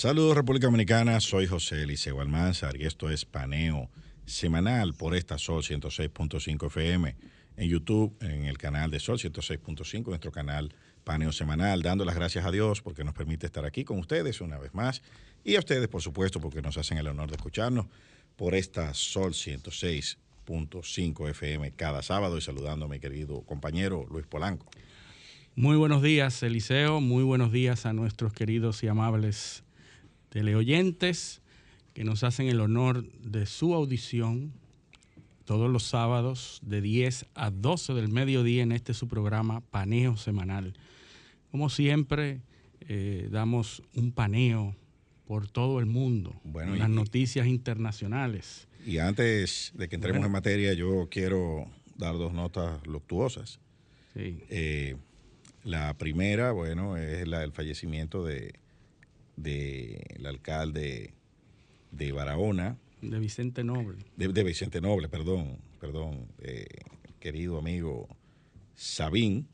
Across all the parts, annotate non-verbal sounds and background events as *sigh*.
Saludos República Dominicana, soy José Eliseo Almanzar y esto es Paneo semanal por esta Sol 106.5 FM en YouTube, en el canal de Sol 106.5, nuestro canal Paneo semanal, dando las gracias a Dios porque nos permite estar aquí con ustedes una vez más y a ustedes por supuesto porque nos hacen el honor de escucharnos por esta Sol 106.5 FM cada sábado y saludando a mi querido compañero Luis Polanco. Muy buenos días, Eliseo. Muy buenos días a nuestros queridos y amables teleoyentes que nos hacen el honor de su audición todos los sábados de 10 a 12 del mediodía en este su programa Paneo Semanal. Como siempre, eh, damos un paneo por todo el mundo, bueno, las noticias internacionales. Y antes de que entremos en materia, yo quiero dar dos notas luctuosas. Eh, la primera, bueno, es la del fallecimiento de del alcalde de Barahona. De Vicente Noble. De, Vicente Noble, perdón, perdón, eh, querido amigo Sabín,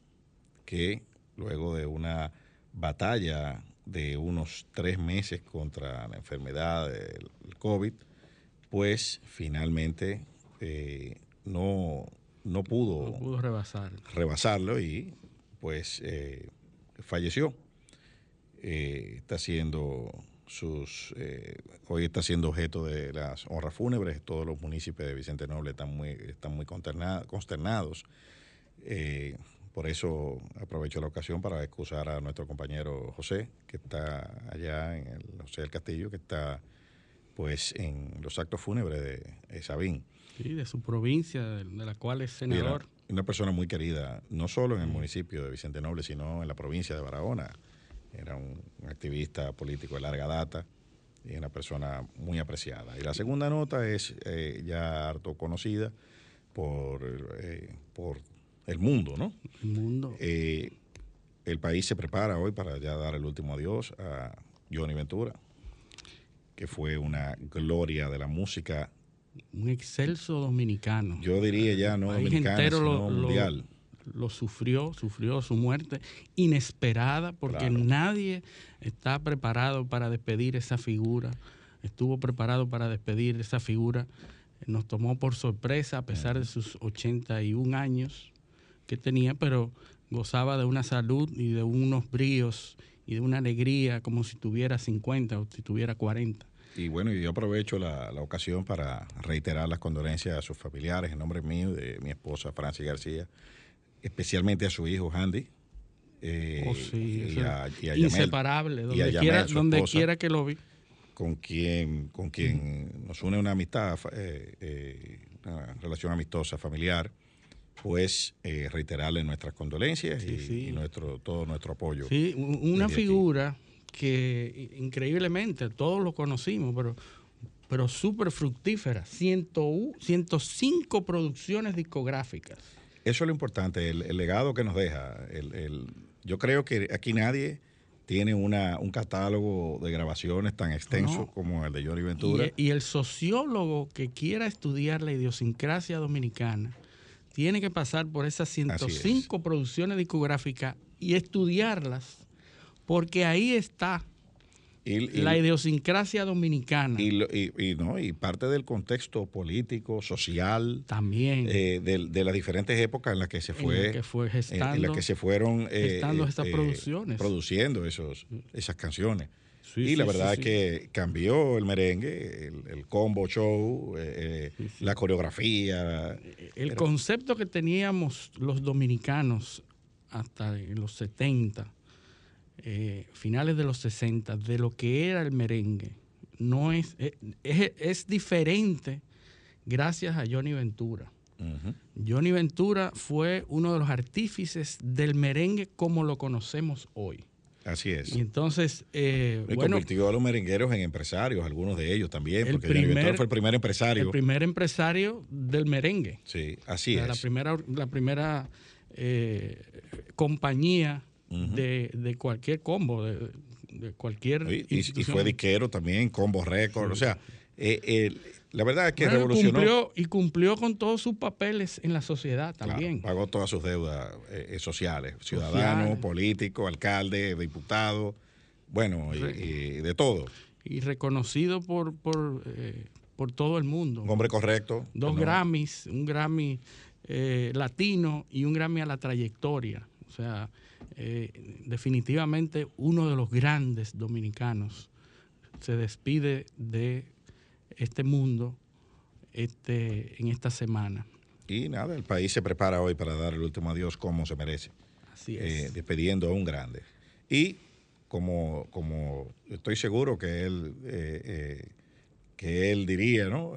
que luego de una batalla de unos tres meses contra la enfermedad del COVID, pues finalmente eh, no, no pudo, no pudo rebasar. rebasarlo y pues eh, falleció. Eh, está siendo sus eh, hoy está siendo objeto de las honras fúnebres. Todos los municipios de Vicente Noble están muy están muy consternados. Eh, por eso aprovecho la ocasión para excusar a nuestro compañero José, que está allá en el José del Castillo, que está pues en los actos fúnebres de, Sabín. Sí, de su provincia, de, la cual es senador. una persona muy querida, no solo en el municipio de Vicente Noble, sino en la provincia de Barahona era un, activista político de larga data y una persona muy apreciada. Y la segunda nota es eh, ya harto conocida por, eh, por el mundo, ¿no? El mundo. Eh, el país se prepara hoy para ya dar el último adiós a Johnny Ventura, que fue una gloria de la música. Un excelso dominicano. Yo diría ya no dominicano, sino mundial lo sufrió, sufrió su muerte inesperada porque nadie está preparado para despedir esa figura, estuvo preparado para despedir esa figura, nos tomó por sorpresa a pesar de sus 81 años que tenía, pero gozaba de una salud y de unos bríos y de una alegría como si tuviera 50 o si tuviera 40. Y bueno, yo aprovecho la, la, ocasión para reiterar las condolencias a sus familiares en nombre mío, de mi esposa Francis García, especialmente a su hijo Handy. Eh, oh, y, a, inseparable, donde, quiera, donde quiera que lo vi. Con quien, con quien nos une una amistad, eh, eh, una relación amistosa, familiar, pues reiterarle nuestras condolencias y, nuestro todo nuestro apoyo. Sí, una figura que increíblemente todos lo conocimos, pero pero súper fructífera, 105 producciones discográficas eso es lo importante, el, legado que nos deja. El, yo creo que aquí nadie tiene una, un catálogo de grabaciones tan extenso como el de Johnny Ventura. Y, el sociólogo que quiera estudiar la idiosincrasia dominicana tiene que pasar por esas 105 producciones discográficas y estudiarlas, porque ahí está Y- y- la idiosincrasia dominicana y, y- no, y parte del contexto político, social, también. eh, de, de las diferentes épocas en las que se en fue, la que fue en- gestando. en las que se fueron eh, gestando eh, estas eh, producciones. produciendo esos, esas canciones. Sí, y sí, la verdad sí. es que cambió el merengue, el, el combo show, eh, eh, la coreografía. El Era- concepto que teníamos los dominicanos hasta en los 70, eh, finales de los 60, de lo que era el merengue, no es, es, es- diferente gracias a Johnny Ventura. Johnny Ventura fue uno de los artífices del merengue como lo conocemos hoy. Así es. Y entonces, eh, Y bueno, convirtió a los merengueros en empresarios, algunos de ellos también, El porque Johnny Ventura primer- fue el primer empresario. el primer empresario del merengue. sí, así O sea, es. La primera, la primera eh, compañía De, de cualquier combo, de, de cualquier. Y- y, y institución. fue disquero también, Combo Record. O sea, eh, la verdad es que Bueno, revolucionó. Cumplió, y cumplió con todos sus papeles en la sociedad Claro, también. pagó todas sus deudas eh, eh, sociales, ciudadano, Sociales. político, alcalde, diputado, bueno, y, y de todo. Y reconocido por, por, eh, por todo el mundo. Un hombre correcto. Dos ¿no? Grammys, un Grammy eh, latino y un Grammy a la trayectoria. O sea, eh, definitivamente uno de los grandes dominicanos se despide de este mundo este, en esta semana. Y nada, el país se prepara hoy para dar el último adiós como se merece, Así eh, a un grande. Y como, como estoy seguro que él, eh, eh, que él diría, ¿no?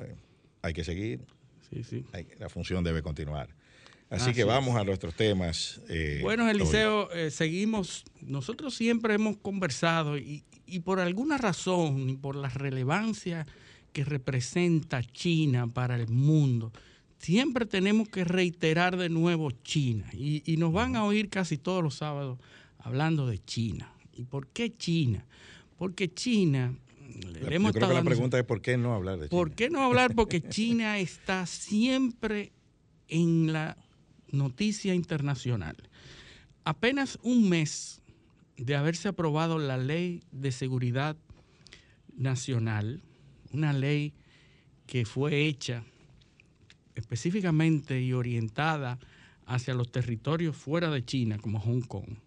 Hay que seguir, Sí, sí. hay- la función debe continuar. Así, Así que es. vamos a nuestros temas. eh, Bueno. Eliseo, eh, seguimos, nosotros siempre hemos conversado y, y por alguna razón y por la relevancia que representa China para el mundo, siempre tenemos que reiterar de nuevo China y, y nos van a oír casi todos los sábados hablando de China. ¿Y por qué China? Porque China, le hemos yo creo que la pregunta es ¿por qué no hablar de China? ¿Por qué no hablar? Porque China está siempre en la noticia internacional. Apenas un mes de haberse aprobado la ley de seguridad nacional, una ley que fue hecha específicamente y orientada hacia los territorios fuera de China, como Hong Kong.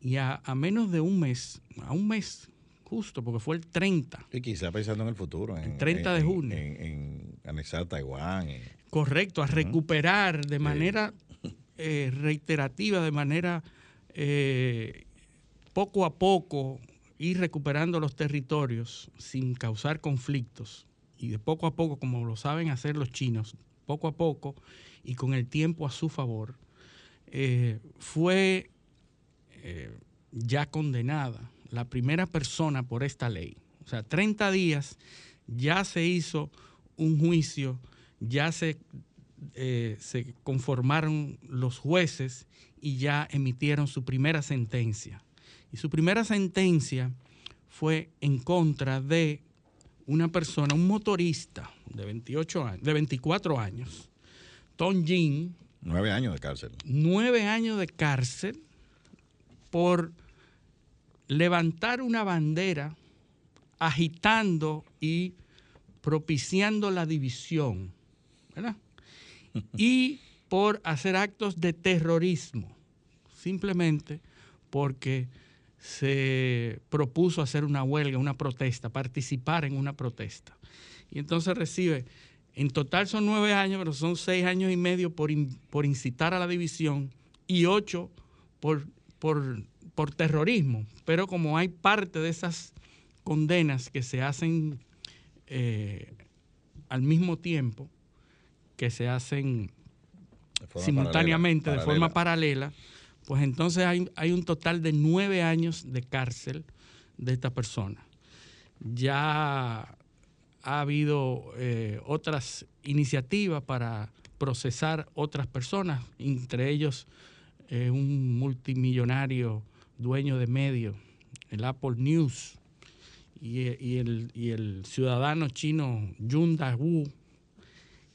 Y a, a menos de un mes, a un mes justo, porque fue el 30, Y quizá pensando en el futuro. En, 30 de junio. En, en anexar Taiwán. Correcto, a recuperar de manera eh, reiterativa, de manera eh, poco a poco, ir recuperando los territorios sin causar conflictos. Y de poco a poco, como lo saben hacer los chinos, poco a poco y con el tiempo a su favor, eh, fue ya condenada la primera persona por esta ley. O sea, 30 días ya se hizo un juicio, ya se, eh, se conformaron los jueces y ya emitieron su primera sentencia. Y su primera sentencia fue en contra de una persona, un motorista de 28 años, de 24 años, Tom Jin, Nueve años de cárcel. nueve años de cárcel por levantar una bandera agitando y propiciando la división, ¿verdad? Y por hacer actos de terrorismo, simplemente porque se propuso hacer una huelga, una protesta, participar en una protesta. Y entonces recibe, en total son nueve años, pero son seis años y medio por, por incitar a la división y ocho por, por, por terrorismo. Pero como hay parte de esas condenas que se hacen eh, al mismo tiempo, que se hacen de simultáneamente, paralela- de forma paralela. pues entonces hay, hay un total de nueve años de cárcel de esta persona. Ya ha habido eh, otras iniciativas para procesar otras personas, entre ellos eh, un multimillonario dueño de medios, el Apple News, y, y el, y el ciudadano chino Yun Dawu,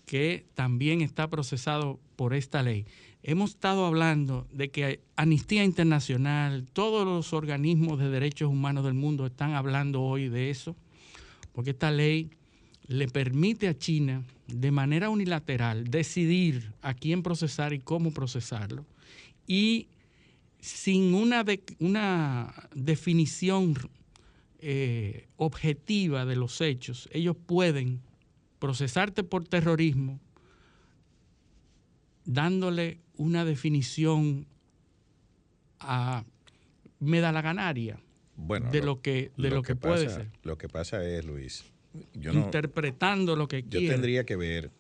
que también está procesado por esta ley. hemos estado hablando de que Amnistía Internacional, todos los organismos de derechos humanos del mundo están hablando hoy de eso, porque esta ley le permite a China de manera unilateral decidir a quién procesar y cómo procesarlo, y sin una, una definición eh, objetiva de los hechos, ellos pueden procesarte por terrorismo dándole una definición a medalaganaria bueno, de lo, que de lo, que, puede ser. Lo que pasa es, Luis, yo interpretando lo que Yo tendría que ver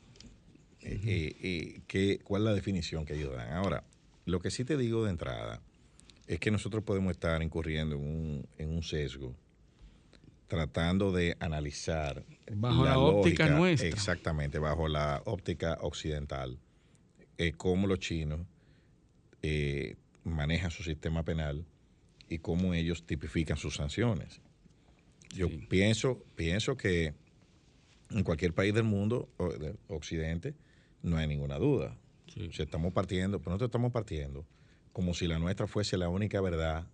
eh, eh, cuál es la definición que ellos dan. Ahora, lo que sí te digo de entrada es que nosotros podemos estar incurriendo en un, en un sesgo tratando de analizar bajo la, óptica nuestra. Exactamente, bajo la óptica occidental, eh, cómo los chinos eh, manejan su sistema penal y cómo ellos tipifican sus sanciones. Yo pienso, pienso que en cualquier país del mundo, occidente, no hay ninguna duda. Si estamos partiendo, pero nosotros estamos partiendo como si la nuestra fuese la única verdad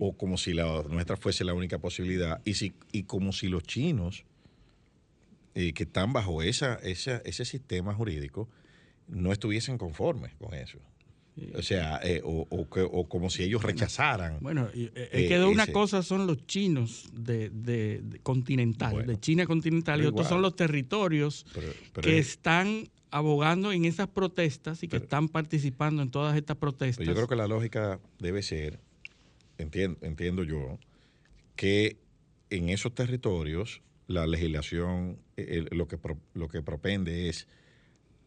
o como si la nuestra fuese la única posibilidad, y, si, y como si los chinos, eh, que están bajo esa, esa, ese sistema jurídico, no estuviesen conformes con eso. O sea, eh, o, o, como si ellos rechazaran. Bueno, eh, es que de una cosa son los chinos de, de, continental, de China continental, y otros son los territorios que están abogando en esas protestas y que están participando en todas estas protestas. Yo creo que la lógica debe ser entiendo, entiendo yo, que en esos territorios la legislación lo, que lo que propende es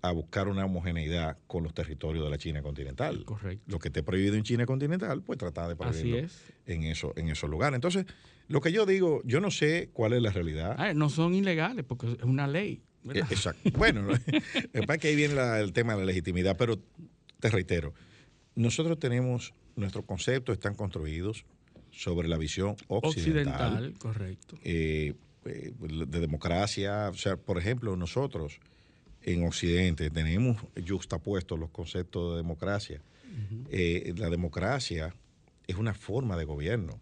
a buscar una homogeneidad con los territorios de la China continental. Correcto. Lo que esté prohibido en China continental, pues tratar de prohibirlo en, eso, en esos lugares. Entonces, lo que yo digo, yo no sé cuál es la realidad. Ah, no son ilegales porque es una ley. Eh, exacto. *laughs* bueno, es que ahí viene el tema de la legitimidad, pero te reitero, nosotros tenemos nuestros conceptos están construidos sobre la visión occidental. correcto. Eh, eh, de democracia. O sea, por ejemplo, nosotros en Occidente tenemos juxtapuestos los conceptos de democracia. Eh, la democracia es una forma de gobierno,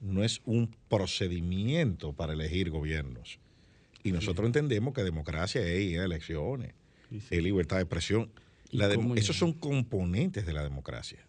no es un procedimiento para elegir gobiernos. Y nosotros entendemos que democracia es elecciones, es libertad de expresión. esos son componentes de la democracia.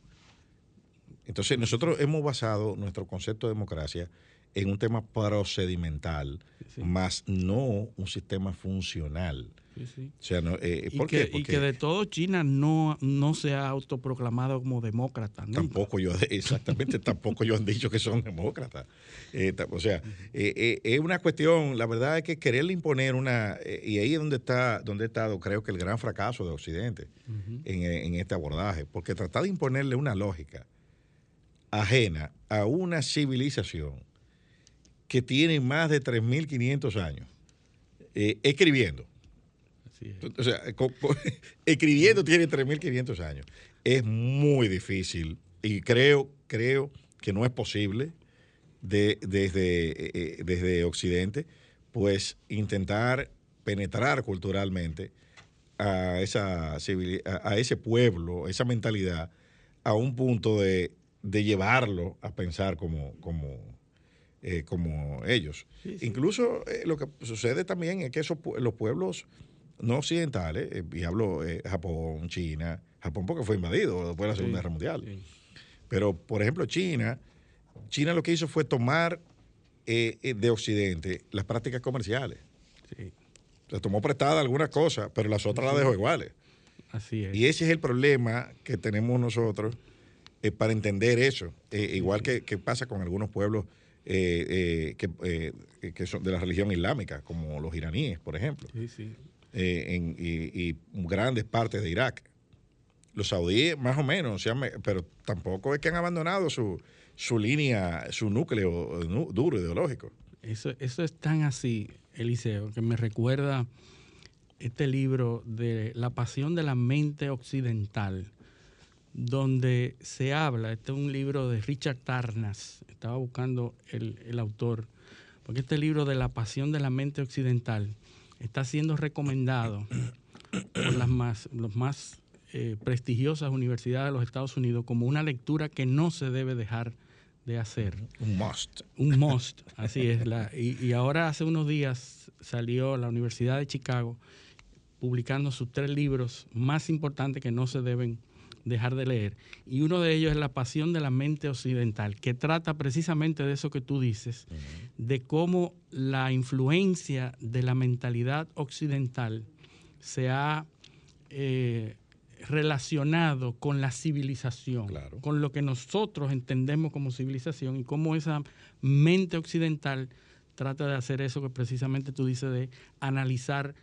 Entonces, nosotros hemos basado nuestro concepto de democracia en un tema procedimental, más no un sistema funcional. O sea, eh, ¿por y, qué? Que, y que de todo China no, no se ha autoproclamado como demócrata. Tampoco yo, *laughs* exactamente, tampoco ellos han dicho que son demócratas. Eh, o sea, eh, es una cuestión, la verdad es que quererle imponer una, y ahí es donde está, donde ha estado, creo que el gran fracaso de Occidente en, en este abordaje, porque tratar de imponerle una lógica ajena a una civilización que tiene más de 3.500 años eh, escribiendo. O sea, *laughs* escribiendo tiene 3.500 años. Es muy difícil y creo, creo que no es posible de, desde, eh, eh, desde Occidente, pues intentar penetrar culturalmente a, esa, a ese pueblo, esa mentalidad, a un punto de de llevarlo a pensar como, como, eh, como ellos. Incluso eh, lo que sucede también es que esos, los pueblos no occidentales, eh, y hablo Japón, China, Japón porque fue invadido después de la Segunda Guerra Mundial, pero por ejemplo China, China lo que hizo fue tomar de Occidente las prácticas comerciales. Se tomó prestada algunas cosas, pero las otras las dejó iguales. Así es. Y ese es el problema que tenemos nosotros eh, para entender eso. Eh, igual que, pasa con algunos pueblos eh, que, son de la religión islámica, como los iraníes, por ejemplo. y, grandes partes de Irak. Los saudíes, más o menos, pero tampoco es que han abandonado su, su línea, su núcleo duro ideológico. Eso, eso es tan así, Eliseo, que me recuerda este libro de La pasión de la mente occidental donde se habla, este es un libro de Richard Tarnas, estaba buscando el, autor, porque este libro de la pasión de la mente occidental está siendo recomendado por las más, los más eh, prestigiosas universidades de los Estados Unidos como una lectura que no se debe dejar de hacer. Un must. Un must, así es. La, y, y ahora hace unos días salió la Universidad de Chicago publicando sus tres libros más importantes que no se deben dejar de leer. Y uno de ellos es La pasión de la mente occidental, que trata precisamente de eso que tú dices, de cómo la influencia de la mentalidad occidental se ha eh, relacionado con la civilización, Claro. con lo que nosotros entendemos como civilización y cómo esa mente occidental trata de hacer eso que precisamente tú dices de analizar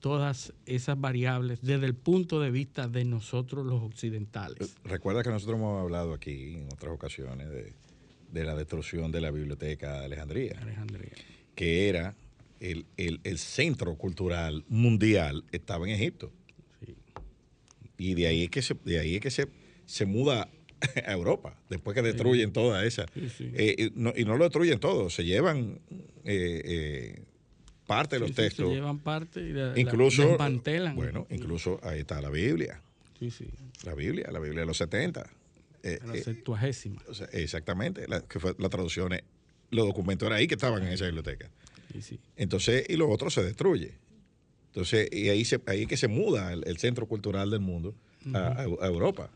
todas esas variables desde el punto de vista de nosotros los occidentales. Recuerda que nosotros hemos hablado aquí en otras ocasiones de, de la destrucción de la biblioteca de Alejandría, Alejandría. que era el, el- el centro cultural mundial, estaba en Egipto. Sí. Y de ahí es que se, de ahí es que se, se muda a Europa, después que destruyen toda esa. Sí, sí. Eh, y, no, y no lo destruyen todo, se llevan eh, eh, parte de los Sí, sí, textos. se llevan parte y la- incluso, bueno, incluso ahí está la Biblia, Sí, sí. la Biblia, la Biblia de los 70. Eh, La eh, septuagésima. o sea, exactamente, la, que fue la traducción, eh, los documentos eran ahí que estaban en esa biblioteca. Sí. Entonces, y lo otro se destruye. Entonces, y ahí, se, ahí es que se muda el, el centro cultural del mundo a Europa.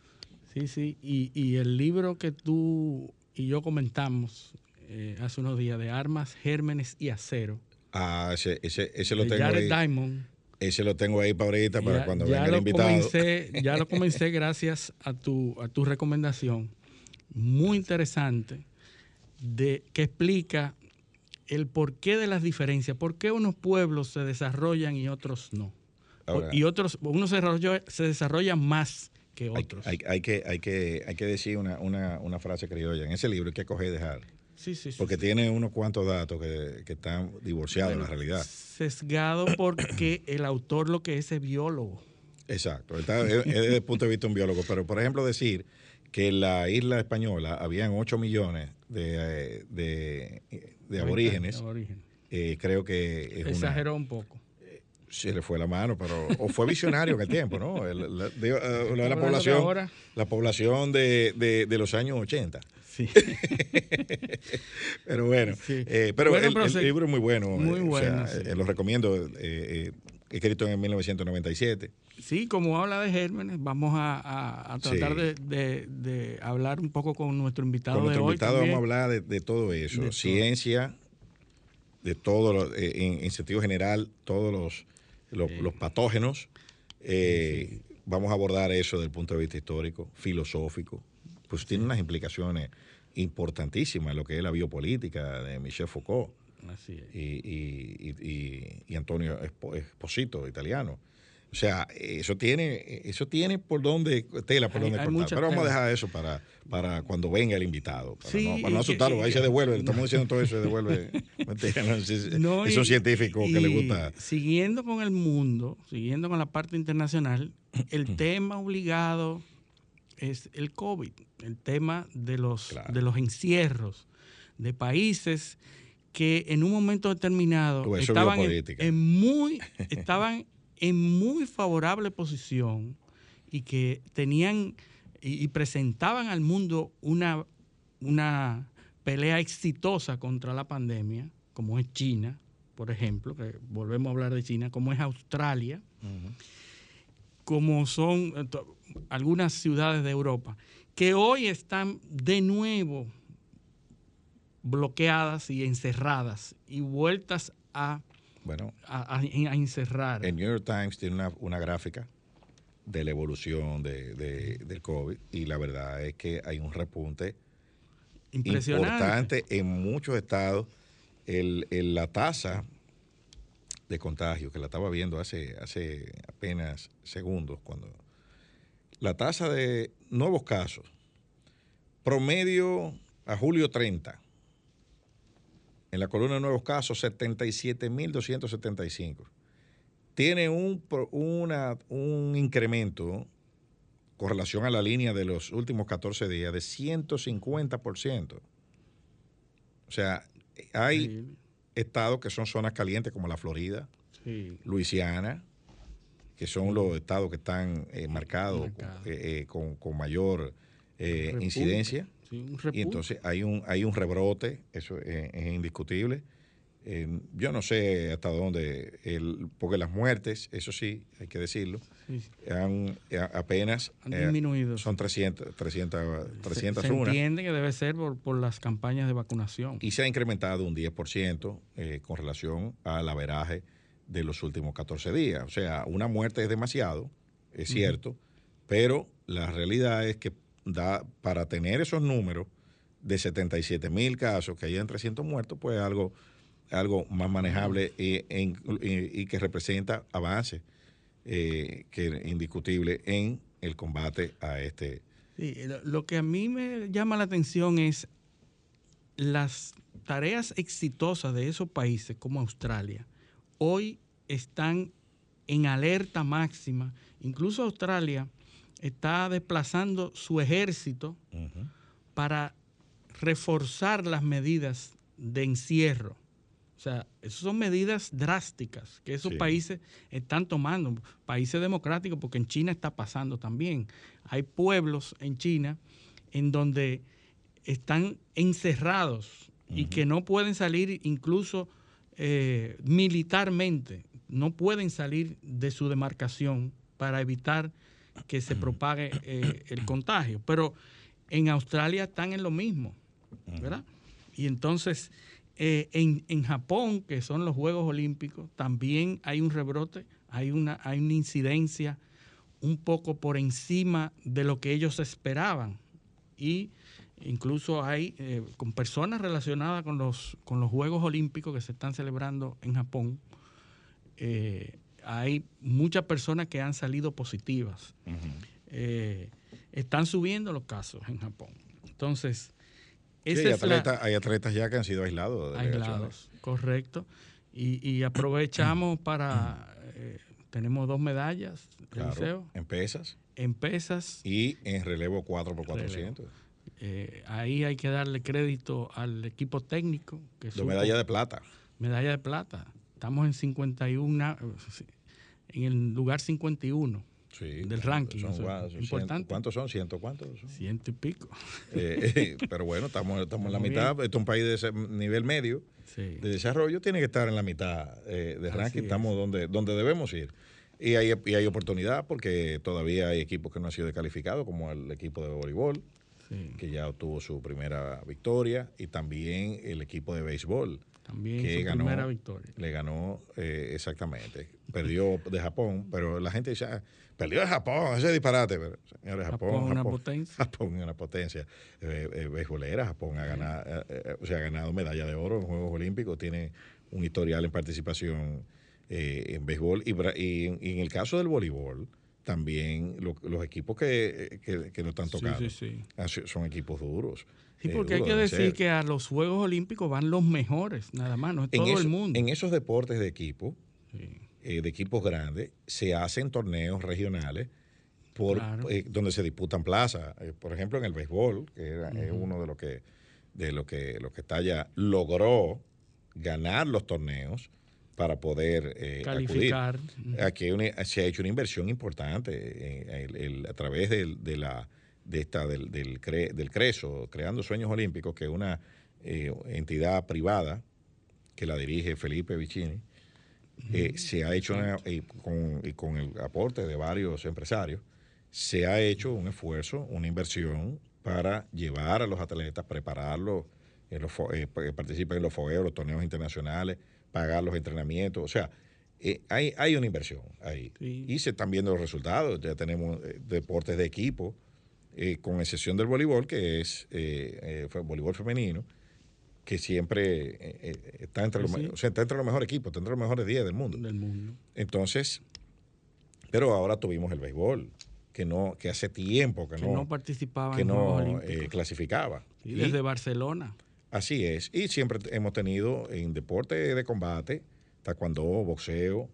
Sí, sí. Y, y el libro que tú y yo comentamos eh, hace unos días de armas, gérmenes y acero, Ah, ese, ese, ese lo de tengo Jared ahí. Diamond. Ese lo tengo ahí para ahorita, para Ya- cuando ya venga el invitado. Comencé, ya lo *laughs* comencé gracias a tu, a tu recomendación. Muy interesante, de, que explica el porqué de las diferencias, por qué unos pueblos se desarrollan y otros no. Ahora, y otros, unos se desarrollan, se desarrollan más que hay, otros. hay- hay que, hay, que, hay que decir una, una, una frase criolla. En ese libro hay que coger y dejar. Sí, sí, sí, Porque tiene unos cuantos datos que, que están divorciados de la realidad. Sesgado porque *clears throat* el autor lo que es es biólogo. Exacto. Está, es, es desde el punto de vista de un biólogo. Pero, por ejemplo, decir que en la isla española habían 8 millones de, eh, de, de aborígenes, Aborígenes. eh, creo que es una, Exageró un poco. se le fue la mano, pero o fue visionario en el tiempo, ¿no? El- la, de- eh, la población, la población de, de- de los años 80. Sí. *laughs* *laughs* Pero bueno, Sí. eh, pero, Bueno, el, pero el se- libro es muy bueno. muy eh, o bueno, sea, sí. eh, lo recomiendo, escrito en 1997. Sí, como habla de gérmenes, vamos a, a- a tratar Sí. de, de- de hablar un poco con nuestro invitado Con de nuestro hoy. invitado también. vamos a hablar de, de todo eso, De todo. ciencia, de todo, lo- en, en sentido general, todos los, los, los patógenos. Eh, Vamos a abordar eso desde el punto de vista histórico, filosófico, pues tiene unas implicaciones importantísimas en lo que es la biopolítica de Michel Foucault Así es. y, y- y- y- y Antonio Espo- Esposito, italiano. O sea, eso tiene, eso tiene por donde, tela por Hay- donde hay cortar. mucha Pero vamos a dejar eso para, para cuando venga el invitado. Para, Sí, no, para no asustarlo, ahí se devuelve. Le estamos diciendo todo eso, se devuelve. *laughs* No, es, un científico que le gusta. Siguiendo con el mundo, siguiendo con la parte internacional, el *clears throat* tema obligado es el COVID, el tema de los, Claro. de los encierros de países que en un momento determinado estaban en, muy, *laughs* estaban en muy favorable posición y que tenían y, y presentaban al mundo una, una pelea exitosa contra la pandemia, como es China, por ejemplo, que volvemos a hablar de China, como es Australia, como son eh, algunas ciudades de Europa, que hoy están de nuevo bloqueadas y encerradas y vueltas a, Bueno, a- a- a encerrar. el New York Times tiene una, una gráfica de la evolución de, de- del COVID y la verdad es que hay un repunte importante en muchos estados. El, el- la tasa de contagio, que la estaba viendo hace, hace apenas segundos, cuando la tasa de nuevos casos, promedio a julio 30, en la columna de nuevos casos, 77.275. Tiene un, una- un incremento con relación a la línea de los últimos 14 días de 150%. O sea, hay Sí, estados que son zonas calientes como la Florida, sí. Luisiana, que son los estados que están eh, marcados Marcado. eh, eh, con, con mayor Repunte. incidencia. Sí, un Y entonces hay un, hay un rebrote, eso es, es indiscutible. Yo no sé hasta dónde, el, porque las muertes, eso sí, hay que decirlo, Sí, sí. han, apenas Han disminuido. son 300, 300, Se- 300 se, unas. entiende que debe ser por, por las campañas de vacunación. y se ha incrementado un 10% eh, con relación al averaje de los últimos 14 días. O sea, una muerte es demasiado, es cierto, pero la realidad es que da, para tener esos números de 77 mil casos, que hayan 300 muertos, pues algo, algo más manejable y, e y- y que representa avance eh, que indiscutible en el combate a este. Sí, lo, lo que a mí me llama la atención es las tareas exitosas de esos países como Australia. Hoy están en alerta máxima. Incluso Australia está desplazando su ejército para reforzar las medidas de encierro. O sea, esas son medidas drásticas que esos Sí. países están tomando, países democráticos, porque en China está pasando también. Hay pueblos en China en donde están encerrados y que no pueden salir incluso eh, militarmente, no pueden salir de su demarcación para evitar que se propague eh, el contagio. Pero en Australia están en lo mismo, ¿verdad? Y entonces eh, en, en Japón, que son los Juegos Olímpicos, también hay un rebrote, hay una, hay una incidencia un poco por encima de lo que ellos esperaban. Y incluso hay eh, con personas relacionadas con los, con los Juegos Olímpicos que se están celebrando en Japón, eh, hay muchas personas que han salido positivas. Eh, están subiendo los casos en Japón. Entonces, Sí, hay, la- atletas, hay atletas ya que han sido aislados. correcto. Y, y aprovechamos *clears throat* para, eh, tenemos dos medallas, Claro, Eliseo, en pesas en pesas. y en relevo 4 por 400 Eh, ahí hay que darle crédito al equipo técnico. Que Dos supo- medallas de plata. medalla de plata. Estamos en 51, na- en el lugar 51, Sí, Del ranking, son son importante. ¿Cuántos son? ¿Ciento cuántos? son? ciento y pico. Eh, eh, *laughs* pero bueno, estamos, estamos en la mitad. Esto es un país de ese nivel medio Sí. de desarrollo, tiene que estar en la mitad eh, de Así ranking. es. Estamos donde, donde debemos ir. Y hay, y hay oportunidad porque todavía hay equipos que no han sido descalificados, como el equipo de voleibol, Sí. que ya obtuvo su primera victoria, y también el equipo de béisbol. También que su ganó, primera victoria. Le ganó eh, exactamente. Perdió de Japón, pero la gente dice, ah, perdió de Japón, ese disparate. Pero, señores, Japón, Japón, una Japón- potencia. Japón es una potencia eh, eh, beisbolera. Japón ha ganado, eh, eh, o sea, ha ganado medalla de oro en Juegos Olímpicos, tiene un historial en participación eh, en béisbol. Y en el caso del voleibol, también lo- los equipos que, que, que nos están tocando sí, sí. han sido- son equipos duros. Sí, eh, porque hay duros que decir ser. que a los Juegos Olímpicos van los mejores, nada más, no es en todo eso- el mundo. En esos deportes de equipo, eh, de equipos grandes, se hacen torneos regionales por, Claro. eh, donde se disputan plazas. Eh, por ejemplo, en el béisbol, que era, es uno de los que de lo que lo que está allá, logró ganar los torneos para poder eh, Calificar. acudir. Aquí una- se ha hecho una inversión importante eh, el- el- a través del, de la de esta del, del, CRE- del CRESO, Creando Sueños Olímpicos, que es una eh, entidad privada que la dirige Felipe Vicini. Eh, se ha hecho una- y con, y con el aporte de varios empresarios, se ha hecho un esfuerzo, una inversión para llevar a los atletas, prepararlos, en los, eh, en los fogueos, los torneos internacionales, pagar los entrenamientos. O sea, eh, hay, hay una inversión ahí. Sí. Y se están viendo los resultados. Ya tenemos eh, deportes de equipo, eh, con excepción del voleibol, que es fue voleibol femenino, que siempre está, entre los, sí. me- o sea, está entre los mejores equipos, está entre los mejores 10 del mundo. del mundo. Entonces, pero ahora tuvimos el béisbol, que no que hace tiempo que, Que no, no participaba que en no eh, clasificaba. Sí, Y desde Barcelona. Así es. Y siempre hemos tenido en deporte de combate, taekwondo, boxeo,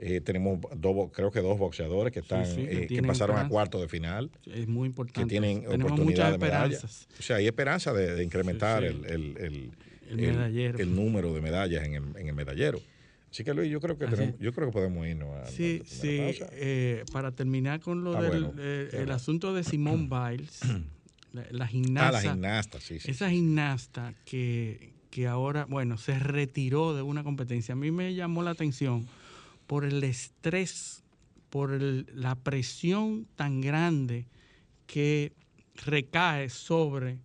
eh, tenemos dos, creo que dos boxeadores que están sí, que eh, que pasaron a cuarto de final, Es muy importante. que tienen Tenemos oportunidad de medalla. esperanzas. O sea, hay esperanza de, de incrementar Sí, El, el- el- El número de medallas en el, en el medallero. Así que Luis, yo creo que, tenemos- yo creo que podemos irnos a Sí, sí. eh, para terminar con lo Ah, del bueno, el asunto de Simone Biles, *clears throat* la, la Ah, gimnasta, la gimnasta, sí, sí. esa gimnasta que, que ahora, bueno, se retiró de una competencia. A mí me llamó la atención por el estrés, por el- la presión tan grande que recae sobre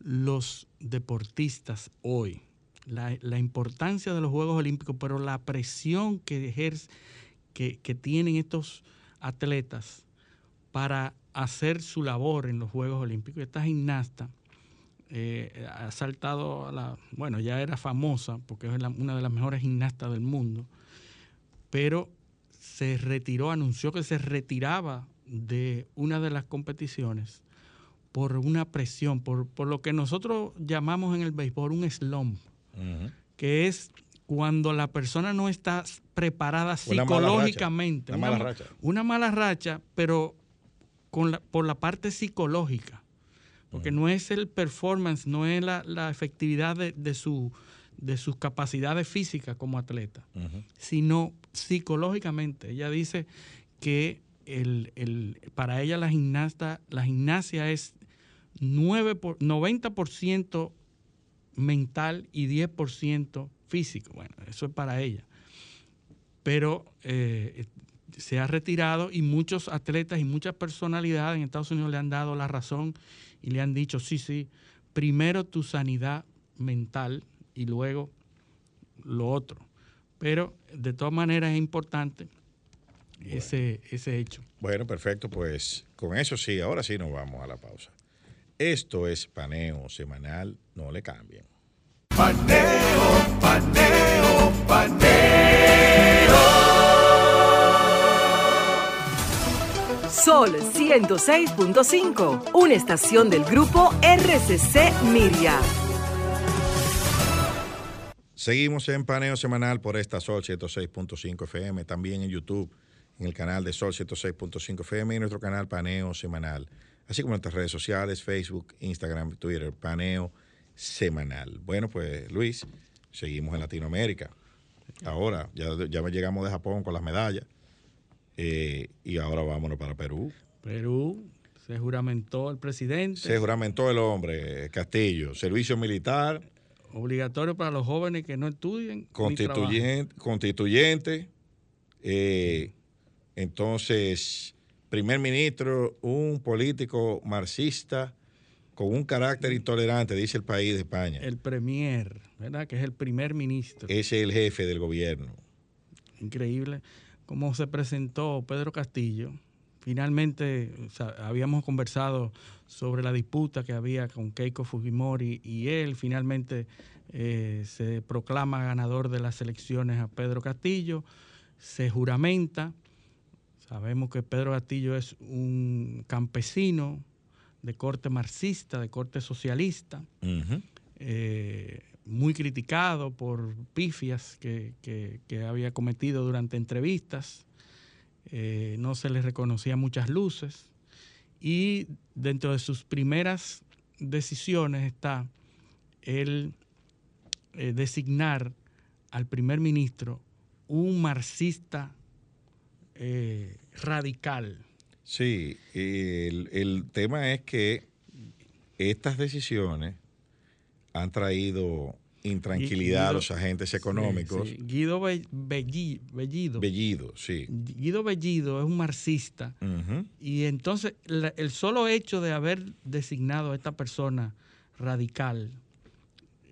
los deportistas hoy. La, la importancia de los Juegos Olímpicos, pero la presión que ejerce, que, que tienen estos atletas para hacer su labor en los Juegos Olímpicos. Esta gimnasta eh, ha saltado a la, bueno, ya era famosa porque es la- una de las mejores gimnastas del mundo, pero se retiró, anunció que se retiraba de una de las competiciones por una presión, por, por lo que nosotros llamamos en el béisbol un slump, que es cuando la persona no está preparada Una mala racha, psicológicamente. una mala ma- racha. Una mala racha, pero con la- por la parte psicológica. Porque no es el performance, no es la, la efectividad de, de su, de sus capacidades físicas como atleta, sino psicológicamente. Ella dice que el, el- para ella la, gimnasta, la gimnasia es 9 por, 90% mental y 10% físico. Bueno, eso es para ella. Pero eh, se ha retirado y muchos atletas y muchas personalidades en Estados Unidos le han dado la razón y le han dicho, sí, sí, primero tu sanidad mental y luego lo otro. Pero de todas maneras es importante ese, ese hecho. Bueno, perfecto, pues con eso sí, ahora sí nos vamos a la pausa. Esto es paneo semanal, no le cambien. Paneo, paneo, Sol 106.5, una estación del grupo RCC Miria. Seguimos en paneo semanal por esta Sol 106.5 FM, también en YouTube, en el canal de Sol 106.5 FM y nuestro canal Paneo Semanal, así como en nuestras redes sociales, Facebook, Instagram, Twitter, Paneo Semanal. Bueno, pues Luis, seguimos en Latinoamérica. Ahora, ya, ya llegamos de Japón con las medallas eh, y ahora vámonos para Perú. Perú se juramentó el presidente. Se juramentó el hombre, Castillo, servicio militar, obligatorio para los jóvenes que no estudien. constituyente eh, entonces, primer ministro, un político marxista con un carácter intolerante, dice el país de España. El premier, ¿verdad? Que es el primer ministro. Ese es el jefe del gobierno. Increíble cómo se presentó Pedro Castillo. Finalmente, o sea, habíamos conversado sobre la disputa que había con Keiko Fujimori y él finalmente eh, se proclama ganador de las elecciones a Pedro Castillo, se juramenta. Sabemos que Pedro Castillo es un campesino de corte marxista, de corte socialista eh, muy criticado por pifias que, que- había cometido durante entrevistas. Eh, no se le reconocía muchas luces. Y dentro de sus primeras decisiones está el eh, designar al primer ministro un marxista eh, radical. Sí, el tema es que estas decisiones han traído intranquilidad a los agentes económicos. sí. Guido Be- Belli- Bellido. Bellido, sí. Guido Bellido es un marxista y entonces la- el solo hecho de haber designado a esta persona radical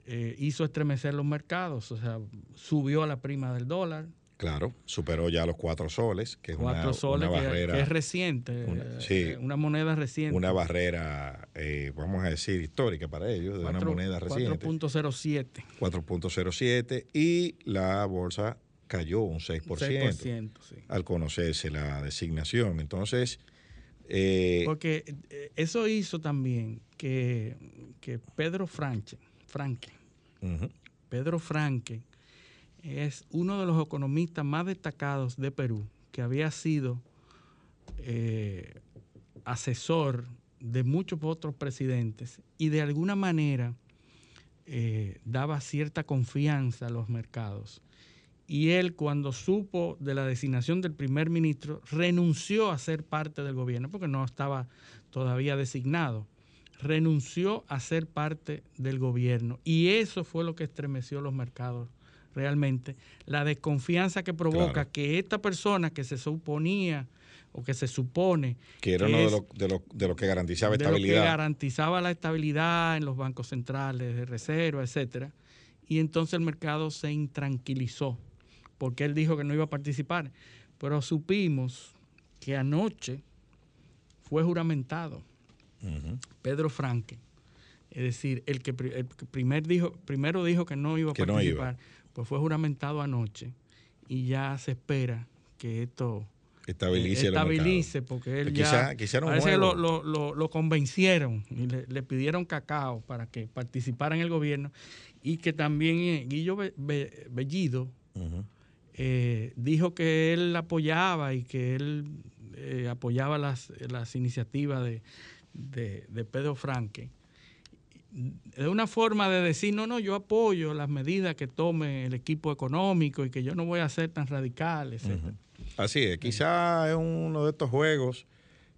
eh, hizo estremecer los mercados, o sea, subió la prima del dólar, Claro, superó ya los cuatro soles, que es cuatro una, soles, una que- barrera. que, es reciente, una- eh, sí. eh, una moneda reciente. una barrera, eh, vamos a decir, histórica para ellos, de una moneda reciente, 4.07. 4.07, y la bolsa cayó un 6%, 6%, sí. al conocerse la designación. Entonces, eh, Porque eso hizo también que, que Pedro Franche, Franque, Pedro Franque es uno de los economistas más destacados de Perú, que había sido eh, asesor de muchos otros presidentes y de alguna manera eh, daba cierta confianza a los mercados. y él cuando supo de la designación del primer ministro renunció a ser parte del gobierno porque no estaba todavía designado. Renunció a ser parte del gobierno y eso fue lo que estremeció los mercados realmente. La desconfianza que provoca Claro. que esta persona que se suponía o que se supone Que era que uno de lo, de, lo, de lo que garantizaba de lo que estabilidad. garantizaba la estabilidad en los bancos centrales de reserva, etcétera. Y entonces el mercado se intranquilizó porque él dijo que no iba a participar. Pero supimos que anoche fue juramentado. Pedro Franque. Es decir, el que, el que primer dijo, primero dijo que no iba a Que no iba. Pues fue juramentado anoche y ya se espera que esto Estabilice, eh, estabilice, porque él ya Quizá- quizá un parece que lo, juego. lo- lo- lo convencieron y le, le pidieron cacao para que participara en el gobierno y que también eh, Guillo Be- Be- Bellido eh, dijo que él apoyaba y que él eh, apoyaba las, las iniciativas de, de- de Pedro Franque. De una forma de decir, no, no, yo apoyo las medidas que tome el equipo económico y que yo no voy a ser tan radical, etc. Así es, quizá es uno de estos juegos,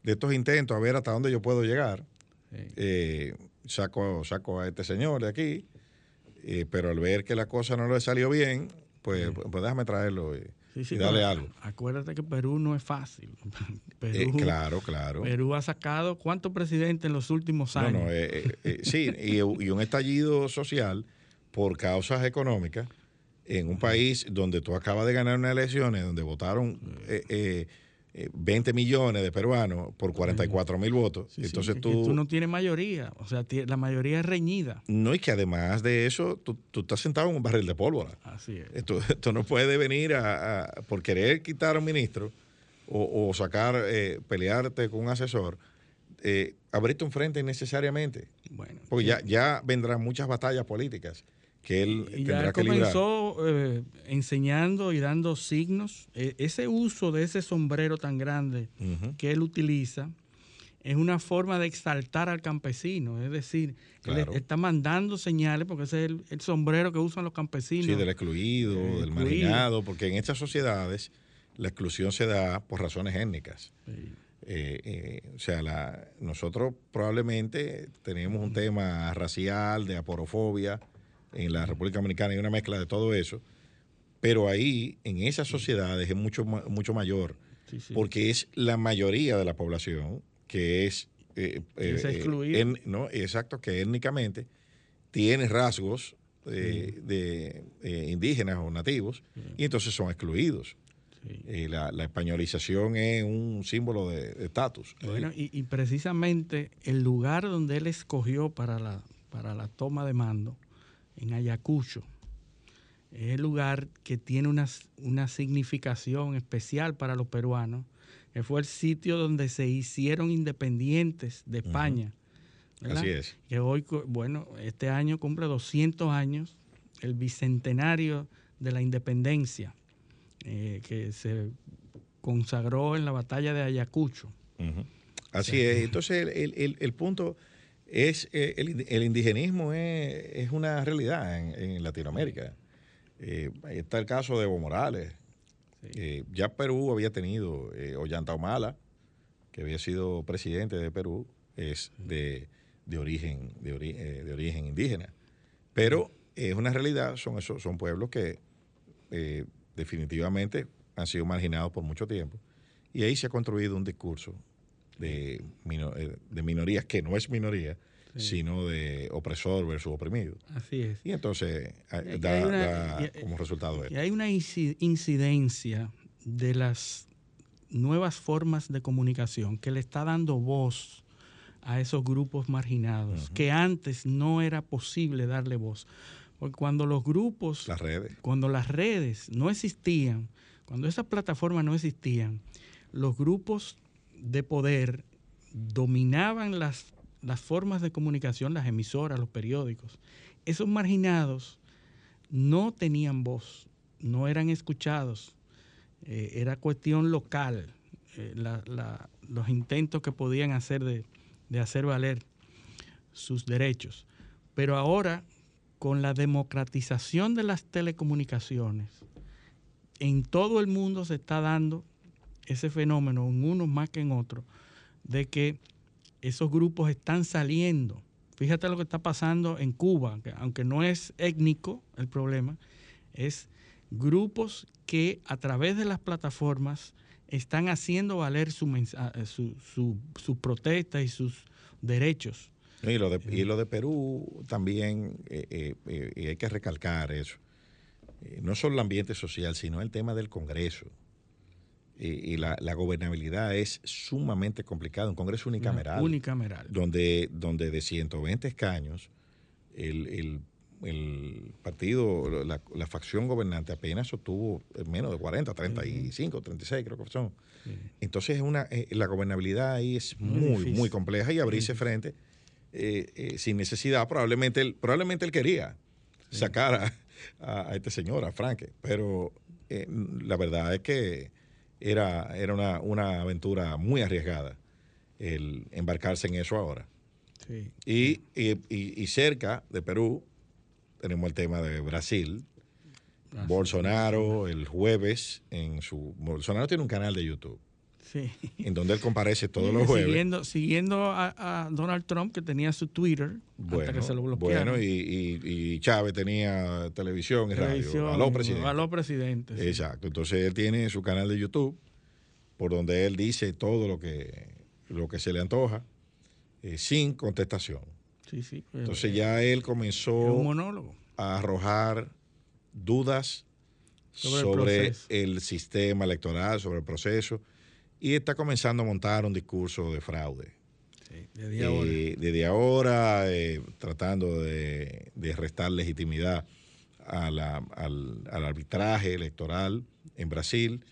de estos intentos, a ver hasta dónde yo puedo llegar. Sí. Eh, saco, saco a este señor de aquí, eh, pero al ver que la cosa no le salió bien, pues, pues déjame traerlo y, Sí, sí, y darle pero algo. Acuérdate que Perú no es fácil. *laughs* Perú, Eh, claro, claro. Perú ha sacado cuántos presidentes en los últimos años. no, eh, eh, eh, sí, y, y un estallido social por causas económicas en un país donde tú acabas de ganar unas elecciones donde votaron eh, eh, eh, 20 millones de peruanos por 44 mil votos. Sí, Entonces tú, tú no tienes mayoría. O sea, la mayoría es reñida. No, y que además de eso, tú, tú estás sentado en un barril de pólvora. Así es. *laughs* Esto no puede venir a, a- por querer quitar a un ministro o, o sacar, eh, pelearte con un asesor, eh, abrirte un frente innecesariamente. Bueno, Porque ya, ya vendrán muchas batallas políticas que él Y ya tendrá él que librar. comenzó eh, enseñando y dando signos. Eh, ese uso de ese sombrero tan grande que él utiliza es una forma de exaltar al campesino. Es decir, él Claro. está mandando señales porque ese es el, el sombrero que usan los campesinos. Sí, del excluido, Eh, del excluido. marginado, porque en estas sociedades la exclusión se da por razones étnicas. Sí. Eh, eh, o sea, la, nosotros probablemente tenemos un tema racial, de aporofobia, en la República Dominicana hay una mezcla de todo eso, pero ahí, en esas sociedades, es mucho, mucho mayor, Sí, sí. porque es la mayoría de la población que es... eh, Que es eh, excluida. en- no, exacto, que étnicamente tiene rasgos eh, de eh, indígenas o nativos y entonces son excluidos. Sí. Eh, la, la españolización es un símbolo de de estatus. Bueno, y, y precisamente el lugar donde él escogió para la, para la toma de mando, en Ayacucho, es el lugar que tiene una, una significación especial para los peruanos, que fue el sitio donde se hicieron independientes de España. Así es. Que hoy, bueno, este año cumple 200 años, el bicentenario de la independencia, eh, que se consagró en la batalla de Ayacucho. Así es. Entonces, el, el- el punto es, eh, el, el indigenismo es, es una realidad en, en Latinoamérica. Eh, está el caso de Evo Morales. Eh, ya Perú había tenido eh, Ollanta Humala, que había sido presidente de Perú, es de, de origen, de, ori- de origen indígena. Pero es una realidad, son, esos, son pueblos que definitivamente han sido marginados por mucho tiempo. Y ahí se ha construido un discurso de, eh, de minorías que no es minoría, sino de opresor versus oprimido. Así es. Y entonces a- Y da, hay una- da y- como resultado Y esto. hay una inci- incidencia de las nuevas formas de comunicación que le está dando voz a esos grupos marginados, que antes no era posible darle voz. Porque cuando los grupos, Las redes. cuando las redes no existían, cuando esas plataformas no existían, los grupos de poder dominaban las, las formas de comunicación, las emisoras, los periódicos. Esos marginados no tenían voz, no eran escuchados, eh, era cuestión local, eh, los intentos que podían hacer de, de hacer valer sus derechos. Pero ahora, con la democratización de las telecomunicaciones, en todo el mundo se está dando ese fenómeno, en unos más que en otros, de que esos grupos están saliendo. Fíjate lo que está pasando en Cuba, que aunque no es étnico el problema, es grupos que a través de las plataformas están haciendo valer su, su, su, sus protestas y sus derechos. Y lo de, y lo de Perú también eh, eh, eh, hay que recalcar eso. no solo el ambiente social, sino el tema del Congreso. Y, la, gobernabilidad es sumamente complicada. Un Congreso unicameral. unicameral. Donde, donde de 120 escaños, el, el el partido, la, facción gobernante apenas obtuvo menos de 40, 35, 36 creo que son. Entonces una, eh, la gobernabilidad ahí es muy, muy, compleja y abrirse frente eh, eh, sin necesidad. Probablemente él, probablemente él quería sacar a, este señor, a Franke, pero la verdad es que era, era una, una, aventura muy arriesgada el embarcarse en eso ahora. y, y cerca de Perú tenemos el tema de Brasil. Bolsonaro el jueves en su Bolsonaro tiene un canal de YouTube. Sí. En donde él comparece todos los jueves. Siguiendo, siguiendo a, Donald Trump, que tenía su Twitter, bueno, que se lo bloquearon. Bueno, y, y, Chávez tenía televisión y radio. Aló, presidente. Aló, presidente. Exacto. Entonces él tiene su canal de YouTube, por donde él dice todo lo que, lo que se le antoja, eh, sin contestación. Pues, Entonces ya él comenzó a arrojar dudas sobre, el, sistema electoral, sobre el proceso, y está comenzando a montar un discurso de fraude. desde ahora, desde ahora eh, tratando de, restar legitimidad al, al arbitraje electoral en Brasil.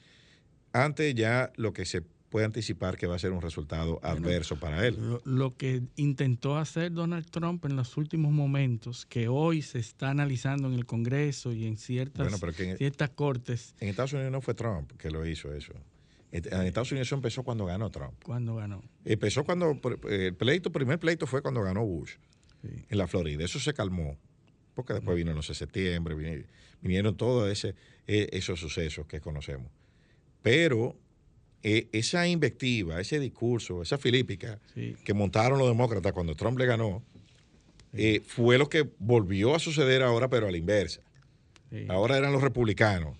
Antes ya lo que se puede anticipar que va a ser un resultado adverso para él. Lo, que intentó hacer Donald Trump en los últimos momentos, que hoy se está analizando en el Congreso y en ciertas, ciertas cortes. En Estados Unidos no fue Trump que lo hizo eso. En Estados Unidos eso empezó cuando ganó Trump. Cuando ganó. Empezó cuando el pleito, primer pleito fue cuando ganó Bush en la Florida. Eso se calmó, porque después vino el 11 de septiembre, vinieron, todos ese, e, esos sucesos que conocemos. Pero eh, esa invectiva, ese discurso, esa filípica que montaron los demócratas cuando Trump le ganó, eh, fue lo que volvió a suceder ahora, pero a la inversa. Ahora eran los republicanos.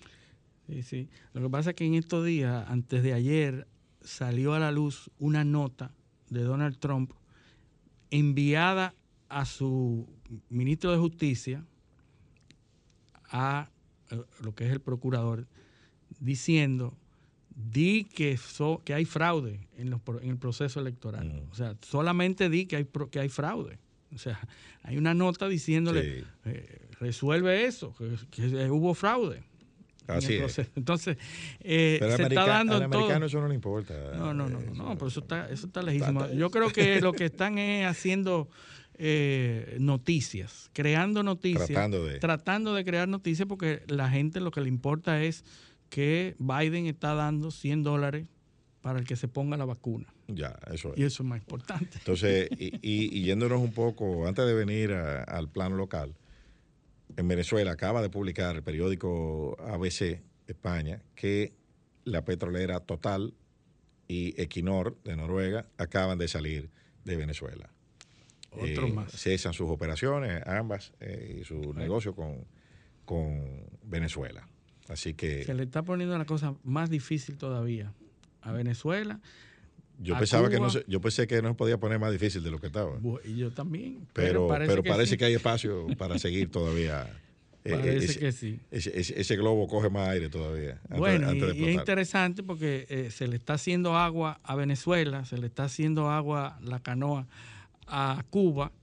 Sí, sí. Lo que pasa es que en estos días, antes de ayer, salió a la luz una nota de Donald Trump enviada a su ministro de Justicia, a eh, lo que es el procurador, diciendo di que, que hay fraude en, el proceso electoral. Mm. O sea, solamente di que hay, que hay fraude. O sea, hay una nota diciéndole, eh, resuelve eso, que, hubo fraude. Así es. *laughs* Entonces, eh, se está dando al americano eso no le importa. No, no, no, no, pero eso está, eso está lejísimo. Yo creo que lo que están es haciendo eh, noticias, creando noticias, tratando de. tratando de crear noticias porque la gente lo que le importa es que Biden está dando 100 dólares para el que se ponga la vacuna. Ya, eso es. Y eso es más importante. Entonces, y, yéndonos un poco, antes de venir al plano local, en Venezuela acaba de publicar el periódico ABC España que la petrolera Total y Equinor de Noruega acaban de salir de Venezuela. Otro eh, más. Cesan sus operaciones, ambas, eh, y su negocio con, con Venezuela. Así que. Se le está poniendo la cosa más difícil todavía a Venezuela. Yo pensaba que no se, yo pensé que no se podía poner más difícil de lo que estaba. Y yo también. Pero, pero parece, que, hay espacio para seguir todavía. *laughs* Eh, parece ese, que sí. Ese, globo coge más aire todavía. bueno, y, es interesante porque eh, se le está haciendo agua a Venezuela, se le está haciendo agua la canoa a Cuba.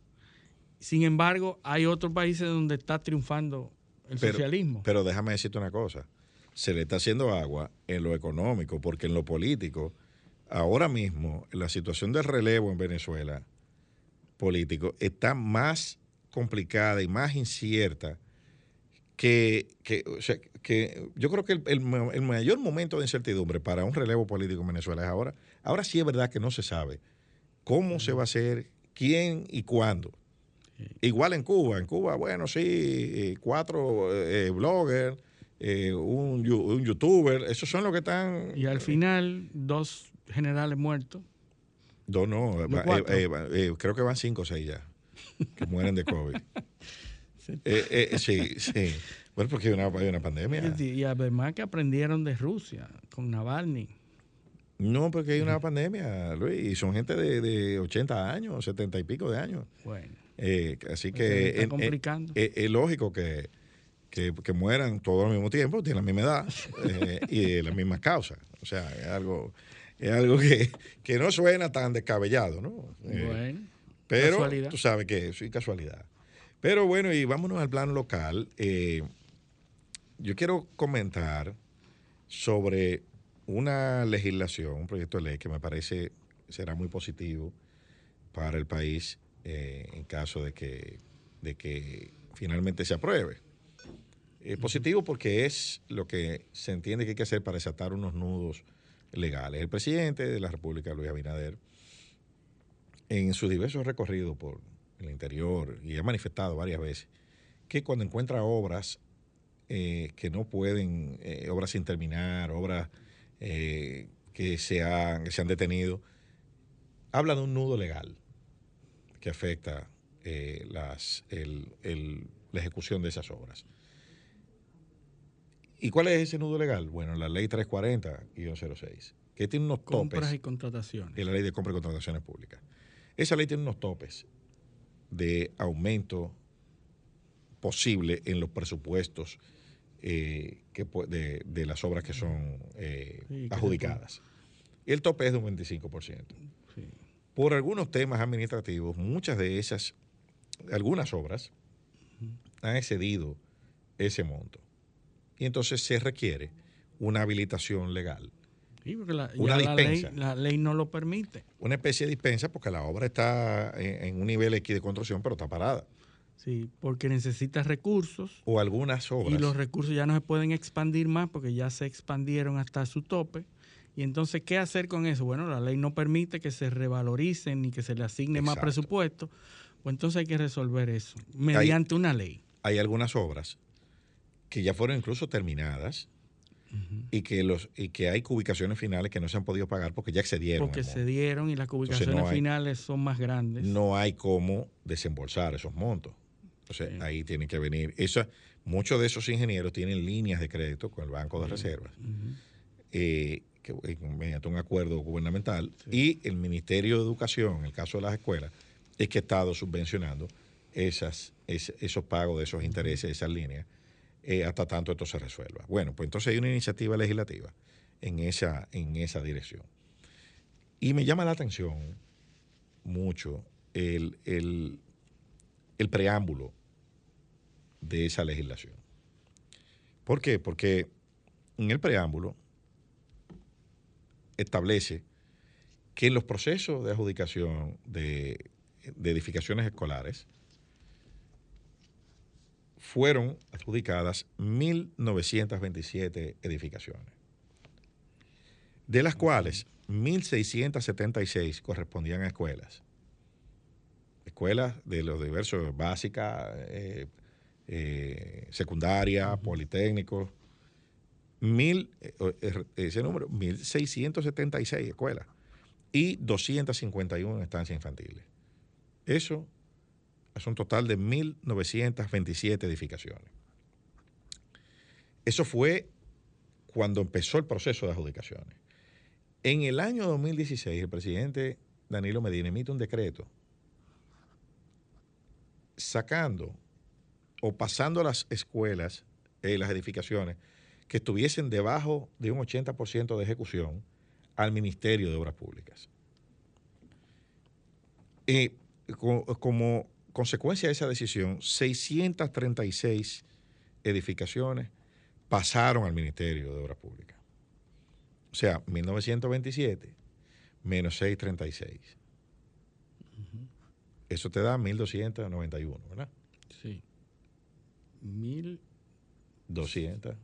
Sin embargo, hay otros países donde está triunfando el pero, socialismo. Pero déjame decirte una cosa, se le está haciendo agua en lo económico, porque en lo político, ahora mismo, la situación del relevo en Venezuela político está más complicada y más incierta que, que, que yo creo que el, el, mayor momento de incertidumbre para un relevo político en Venezuela es ahora. Ahora sí es verdad que no se sabe cómo se va a hacer, quién y cuándo. Igual en Cuba. En Cuba, bueno, sí, cuatro eh, bloggers eh, un, un youtuber, esos son los que están... Y al final, dos generales muertos. No, no, eh, eh, eh, creo que van cinco o seis ya, que mueren de COVID. *laughs* Eh, eh, sí, sí. Bueno, porque hay una, hay una pandemia. Y, y además que aprendieron de Rusia con Navalny. No, porque hay una pandemia, Luis, y son gente de, de 80 años, 70 y pico de años. Bueno, Eh, así Pues que complicando. eh, es lógico que, que, que mueran todos al mismo tiempo, tienen la misma edad *laughs* eh, y de las mismas causas. O sea, es algo, es algo que, que no suena tan descabellado, ¿no? Eh, bueno. pero casualidad. tú sabes que es casualidad. Pero bueno, y vámonos al plano local. Eh, yo quiero comentar sobre una legislación, un proyecto de ley que me parece será muy positivo para el país eh, en caso de que, de que finalmente se apruebe. Es positivo porque es lo que se entiende que hay que hacer para desatar unos nudos legales. El presidente de la República, Luis Abinader, en sus diversos recorridos por el interior y ha manifestado varias veces que cuando encuentra obras eh, que no pueden, eh, obras sin terminar, obras eh, que, se han, se han detenido, habla de un nudo legal que afecta eh, las, la ejecución de esas obras. ¿Y cuál es ese nudo legal? Bueno, la ley 340-06, que tiene unos Compras topes y contrataciones. y la ley de compra y contrataciones públicas. Esa ley tiene unos topes de aumento posible en los presupuestos eh, que, de, de las obras que son eh, Sí, adjudicadas. Y el tope es de un 25%. Sí. Por algunos temas administrativos, muchas de esas, algunas obras han excedido ese monto. Y entonces se requiere una habilitación legal Sí, porque la, Una ya la ley, dispensa. la ley no lo permite. una especie de dispensa porque la obra está en, en un nivel X de construcción, pero está parada. Sí, porque necesita recursos O algunas obras. y los recursos ya no se pueden expandir más porque ya se expandieron hasta su tope. Y entonces, ¿qué hacer con eso? Bueno, la ley no permite que se revaloricen ni que se le asigne más presupuesto. Pues entonces hay que resolver eso mediante una ley. Hay algunas obras que ya fueron incluso terminadas y, que los, y que hay ubicaciones finales que no se han podido pagar porque ya excedieron. Porque se dieron y las ubicaciones no hay- finales son más grandes. No hay cómo desembolsar esos montos. Entonces, ahí tienen que venir. Eso, muchos de esos ingenieros tienen líneas de crédito con el Banco de Reservas. Eh, que, eh, mediante un acuerdo gubernamental y el Ministerio de Educación, en el caso de las escuelas, es que ha estado subvencionando esas, es- esos pagos de esos intereses, esas líneas, eh, hasta tanto esto se resuelva. Bueno, pues entonces hay una iniciativa legislativa en esa, en esa dirección. Y me llama la atención mucho el, el- preámbulo de esa legislación. ¿Por qué? Porque en el preámbulo establece que en los procesos de adjudicación de edificaciones escolares fueron adjudicadas 1.927 edificaciones, de las cuales 1.676 correspondían a escuelas. Escuelas de los diversos, básica, eh, eh, secundaria, politécnicos, mil, eh, eh, ese número, 1.676 escuelas y 251 estancias infantiles. Eso es un total de 1.927 edificaciones. Eso fue cuando empezó el proceso de adjudicaciones. En el año 2016, el presidente Danilo Medina emite un decreto sacando o pasando las escuelas, eh, las edificaciones, que estuviesen debajo de un 80% de ejecución al Ministerio de Obras Públicas. Eh, co- como consecuencia de esa decisión, 636 edificaciones pasaron al Ministerio de Obras Públicas. O sea, 1927 menos 636. Eso te da 1291, ¿verdad? Sí. Mil, 200.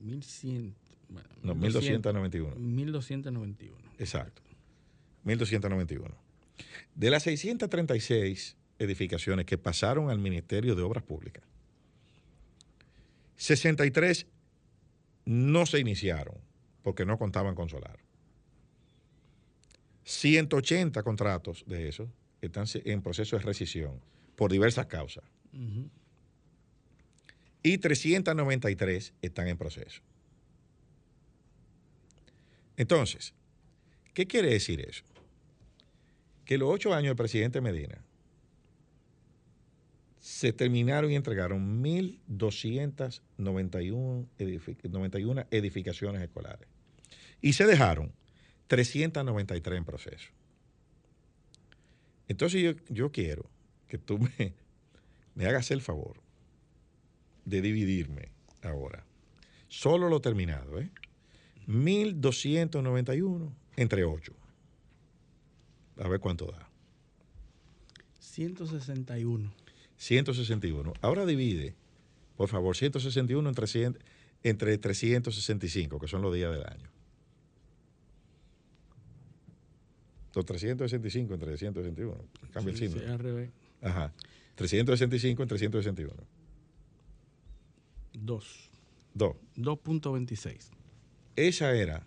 mil cien. bueno, No, 1200, 1291. 1291. Exacto. 1291. De las 636 edificaciones que pasaron al Ministerio de Obras Públicas, 63 no se iniciaron porque no contaban con solar. 180 contratos de esos están en proceso de rescisión por diversas causas. Y 393 están en proceso. Entonces, ¿qué quiere decir eso? Que los ocho años del presidente Medina se terminaron y entregaron 1.291 91 edificaciones escolares. Y se dejaron 393 en proceso. Entonces yo, quiero que tú me, me hagas el favor de dividirme ahora. Solo lo terminado, ¿eh? 1291 entre 8. A ver cuánto da. 161. 161. Ahora divide, por favor, 161 entre, 100, entre 365, que son los días del año. Los 365 entre 361. Cambia Sí, el signo. sí, al revés. Ajá. 365 entre 361. 2. 2. 2.26. Esa era,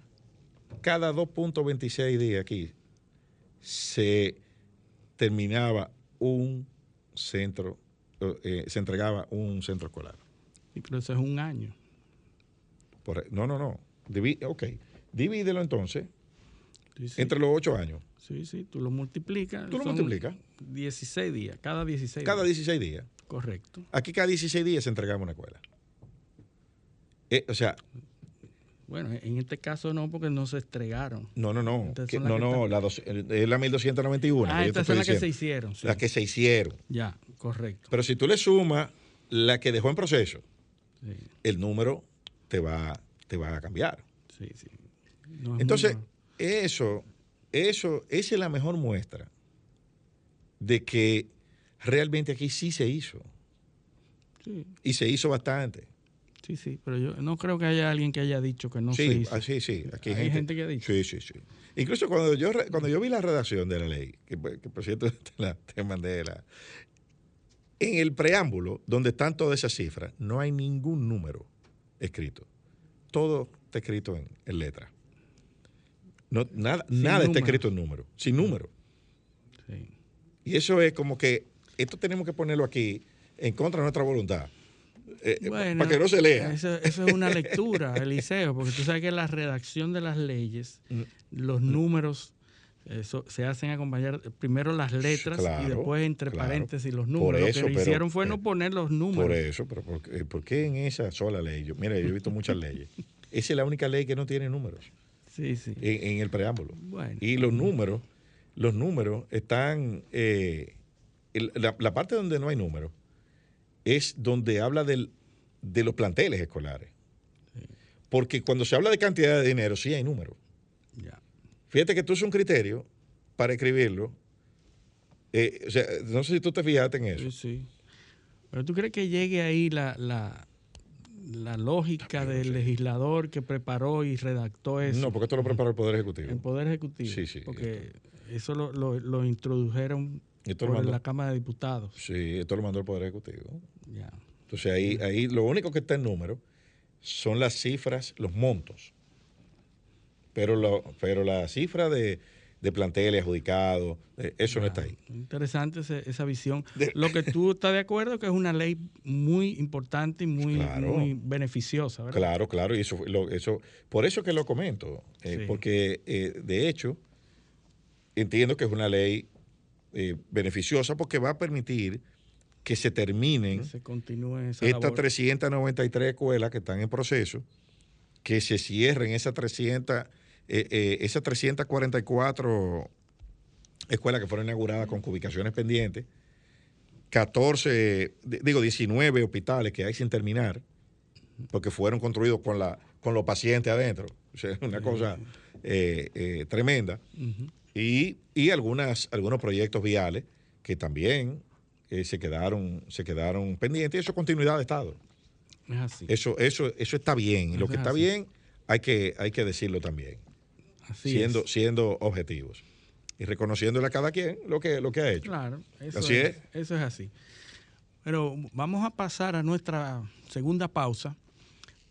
cada 2.26 días aquí se terminaba un centro, eh, se entregaba un centro escolar. Y pero eso es un año. Por- no, no, no. Divi- ok. Divídelo entonces Sí, sí. entre los 8 años. Sí, sí, tú lo multiplicas. Tú lo multiplicas. 16 días, cada 16 Cada días. 16 días. Correcto. Aquí cada 16 días se entregaba una escuela. Eh, o sea, Bueno, en este caso no, porque no se estregaron. no, no, no. Que- no, no, están- la dos- es la 1291. Ah, estas son las que se hicieron. sí. Las que se hicieron. Ya, correcto. Pero si tú le sumas la que dejó en proceso, Sí, el número te va, te va a cambiar. sí, sí. No es muy Entonces, eso, eso, esa es la mejor muestra de que realmente aquí sí se hizo. Sí, Y se hizo bastante. Sí, sí, pero yo no creo que haya alguien que haya dicho que no sí, se hizo. ah, sí, sí. Aquí hay, Hay gente, gente que ha dicho. Sí, sí, sí. Incluso cuando yo, cuando yo vi la redacción de la ley, que, que por cierto *laughs* te, la, te mandé la. En el preámbulo, donde están todas esas cifras, no hay ningún número escrito. Todo está escrito en, en letra. No, nada Sin nada está escrito en número, sin número. Sí. Y eso es como que esto tenemos que ponerlo aquí en contra de nuestra voluntad. Eh, eh, Bueno, para que no se lea. Eso, eso es una lectura, *laughs* Eliseo, porque tú sabes que la redacción de las leyes, Mm. los números eso, se hacen acompañar primero las letras y después entre claro. paréntesis los números. eso, Lo que pero- hicieron fue no pero- poner los números. Por eso, pero ¿por, qué- por qué en esa sola ley? Yo, mira, yo he visto muchas leyes. *laughs* Esa es la única ley que no tiene números Sí, sí. en, en el preámbulo. Bueno. Y los números, los números están. eh, el- la, la parte donde no hay números es donde habla del, de los planteles escolares. Porque cuando se habla de cantidad de dinero, sí hay números. Fíjate que tú es un criterio para escribirlo. eh, o sea, no sé si tú te fijaste en eso. Sí, sí. Pero tú crees que llegue ahí la, la, la lógica del legislador que preparó y redactó eso. No, porque esto lo preparó el Poder Ejecutivo. El Poder Ejecutivo. Sí, sí. Porque eso lo, lo, lo introdujeron Esto por mandó- la Cámara de Diputados. Sí, esto lo mandó el Poder Ejecutivo. Ya. Entonces ahí, ahí lo único que está en número son las cifras, los montos. Pero, lo, pero la cifra de, de planteles adjudicados, eh, eso no está ahí. Interesante ese- esa visión. De- Lo que tú estás de acuerdo que es una ley muy importante y muy, Claro. muy beneficiosa, ¿verdad? Claro, claro, y eso, lo- eso por eso que lo comento, eh, Sí. porque eh, de hecho entiendo que es una ley eh, beneficiosa porque va a permitir que se terminen Que se estas labor. 393 escuelas que están en proceso, que se cierren esas 300, eh, eh, esas 344 escuelas que fueron inauguradas con ubicaciones pendientes, 14, di- digo 19 hospitales que hay sin terminar, porque fueron construidos con, la, con los pacientes adentro. *laughs* O sea, una cosa eh, eh, tremenda. Y, y algunas, algunos proyectos viales que también eh, se, quedaron, se quedaron pendientes. Eso es continuidad de Estado. Es así. Eso, eso, eso está bien. Lo que es está así. bien hay que, hay que decirlo también, así siendo, es. siendo objetivos. Y reconociéndole a cada quien lo que, lo que ha hecho. Claro, eso Así es, es. Eso es así. Pero vamos a pasar a nuestra segunda pausa,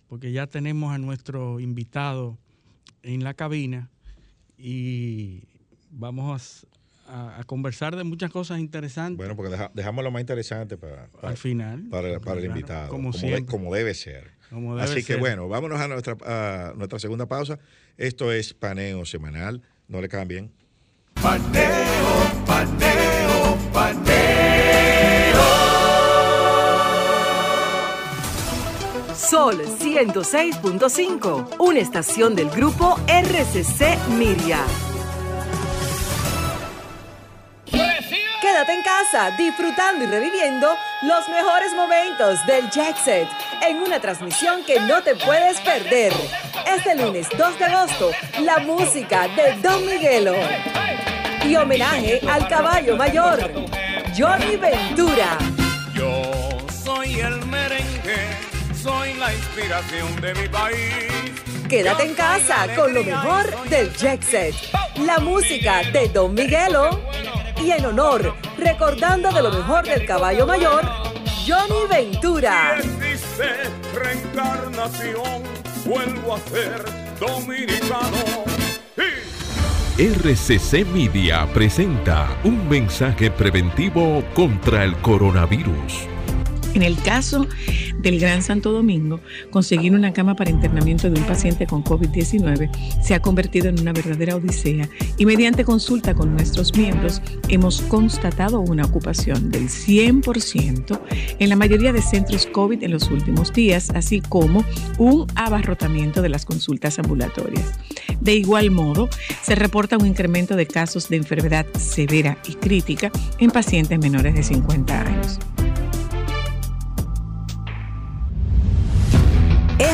porque ya tenemos a nuestro invitado en la cabina y vamos a, conversar de muchas cosas interesantes. Bueno, porque dejamos lo más interesante para, al final. Para, el invitado, como, como, debe ser. Así que bueno, vámonos a nuestra, a nuestra segunda pausa. Esto es Paneo Semanal. No le cambien. Paneo, paneo, paneo. Sol 106.5, una estación del grupo RCC Miria. En casa disfrutando y reviviendo los mejores momentos del Jet Set en una transmisión que no te puedes perder. Este lunes 2 de agosto, la música de Don Miguelo. Y homenaje al caballo mayor, Johnny Ventura. Yo soy el merengue, soy la inspiración de mi país. Quédate en casa con lo mejor del Jet Set, la música de Don Miguelo y en honor, recordando de lo mejor del caballo mayor, Johnny Ventura. reencarnación, vuelvo a ser dominicano. RCC Media presenta un mensaje preventivo contra el coronavirus. En el caso del Gran Santo Domingo, conseguir una cama para internamiento de un paciente con COVID-19 se ha convertido en una verdadera odisea y mediante consulta con nuestros miembros hemos constatado una ocupación del 100% en la mayoría de centros COVID en los últimos días, así como un abarrotamiento de las consultas ambulatorias. De igual modo, se reporta un incremento de casos de enfermedad severa y crítica en pacientes menores de 50 años. yeah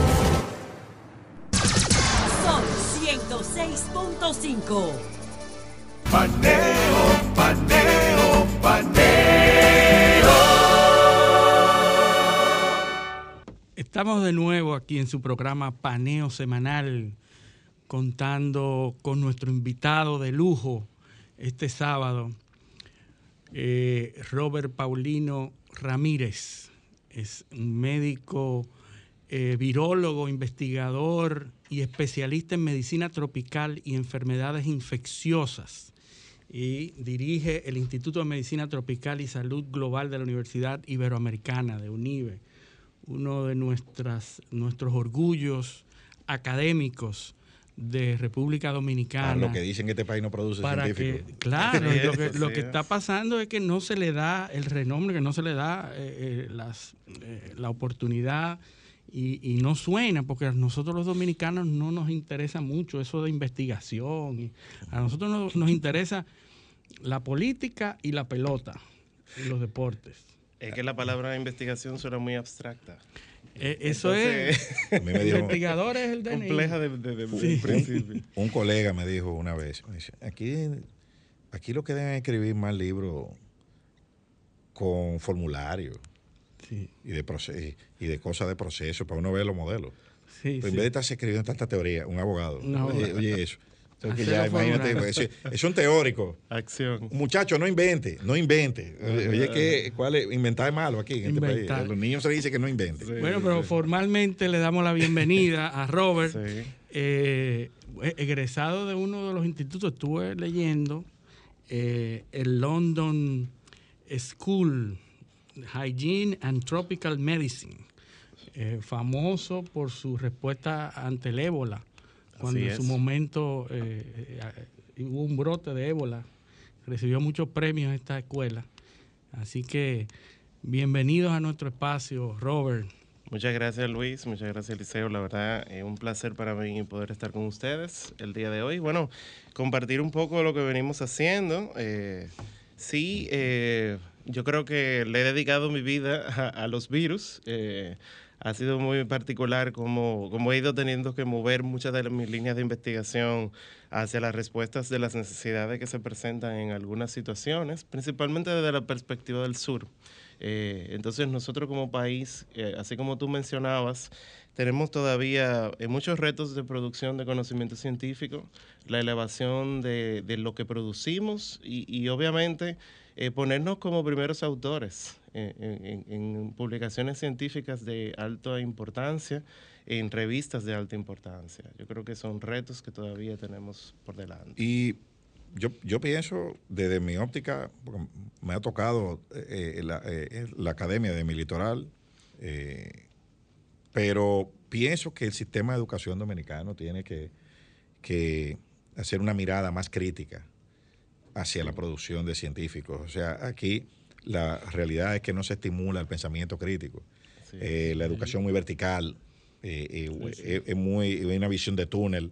Paneo, paneo, paneo. Estamos de nuevo aquí en su programa Paneo Semanal, contando con nuestro invitado de lujo este sábado, eh, Robert Paulino Ramírez. Es un médico, eh, virólogo, investigador y especialista en medicina tropical y enfermedades infecciosas. Y dirige el Instituto de Medicina Tropical y Salud Global de la Universidad Iberoamericana, de UNIBE, uno de nuestras, nuestros orgullos académicos de República Dominicana. lo que dicen que este país no produce científicos. claro, lo, que, está pasando es que no se le da el renombre, que no se le da eh, eh, las, eh, la oportunidad y, no suena, porque a nosotros los dominicanos no nos interesa mucho eso de investigación. A nosotros nos, interesa la política y la pelota y los deportes. Es que la palabra investigación suena muy abstracta. Eh, eso es. *laughs* investigador es el DNI. Compleja de, principio. *laughs* Un, colega me dijo una vez: aquí, aquí lo que deben escribir más libros con y, de y de cosas de proceso para uno ver los modelos. en vez de estar escribiendo tanta teoría, un abogado, oye, eso. es, un teórico. Acción. muchacho, no invente, no invente. Oye, que, ¿cuál es? Inventar es malo aquí en este país. A los niños se les dice que no invente. bueno, pero formalmente le damos la bienvenida a Robert, eh, egresado de uno de los institutos. Estuve leyendo eh, el London School Hygiene and Tropical Medicine, eh, famoso por su respuesta ante el ébola, cuando en su momento eh, eh, hubo un brote de ébola. Recibió muchos premios esta escuela. Así que bienvenidos a nuestro espacio, Robert. Muchas gracias Luis, muchas gracias Liceo, la verdad es un placer para mí poder estar con ustedes el día de hoy. Bueno, compartir un poco lo que venimos haciendo. sí, yo creo que le he dedicado mi vida *laughs* a, los virus, eh, ha sido muy particular como, como he ido teniendo que mover muchas de mis líneas de investigación hacia las respuestas de las necesidades que se presentan en algunas situaciones, principalmente desde la perspectiva del sur. Eh, entonces nosotros como país, eh, así como tú mencionabas, tenemos todavía eh, muchos retos de producción de conocimiento científico, la elevación de, de lo que producimos y, y obviamente ponernos como primeros autores en, en, publicaciones científicas de alta importancia, en revistas de alta importancia. Yo creo que son retos que todavía tenemos por delante. Y yo, yo pienso, desde mi óptica, me ha tocado eh, la, eh, la, academia de mi litoral, eh, pero pienso que el sistema de educación dominicano tiene que, que hacer una mirada más crítica hacia la producción de científicos. O sea, aquí la realidad es que no se estimula el pensamiento crítico. la educación muy vertical, es muy, una visión de túnel.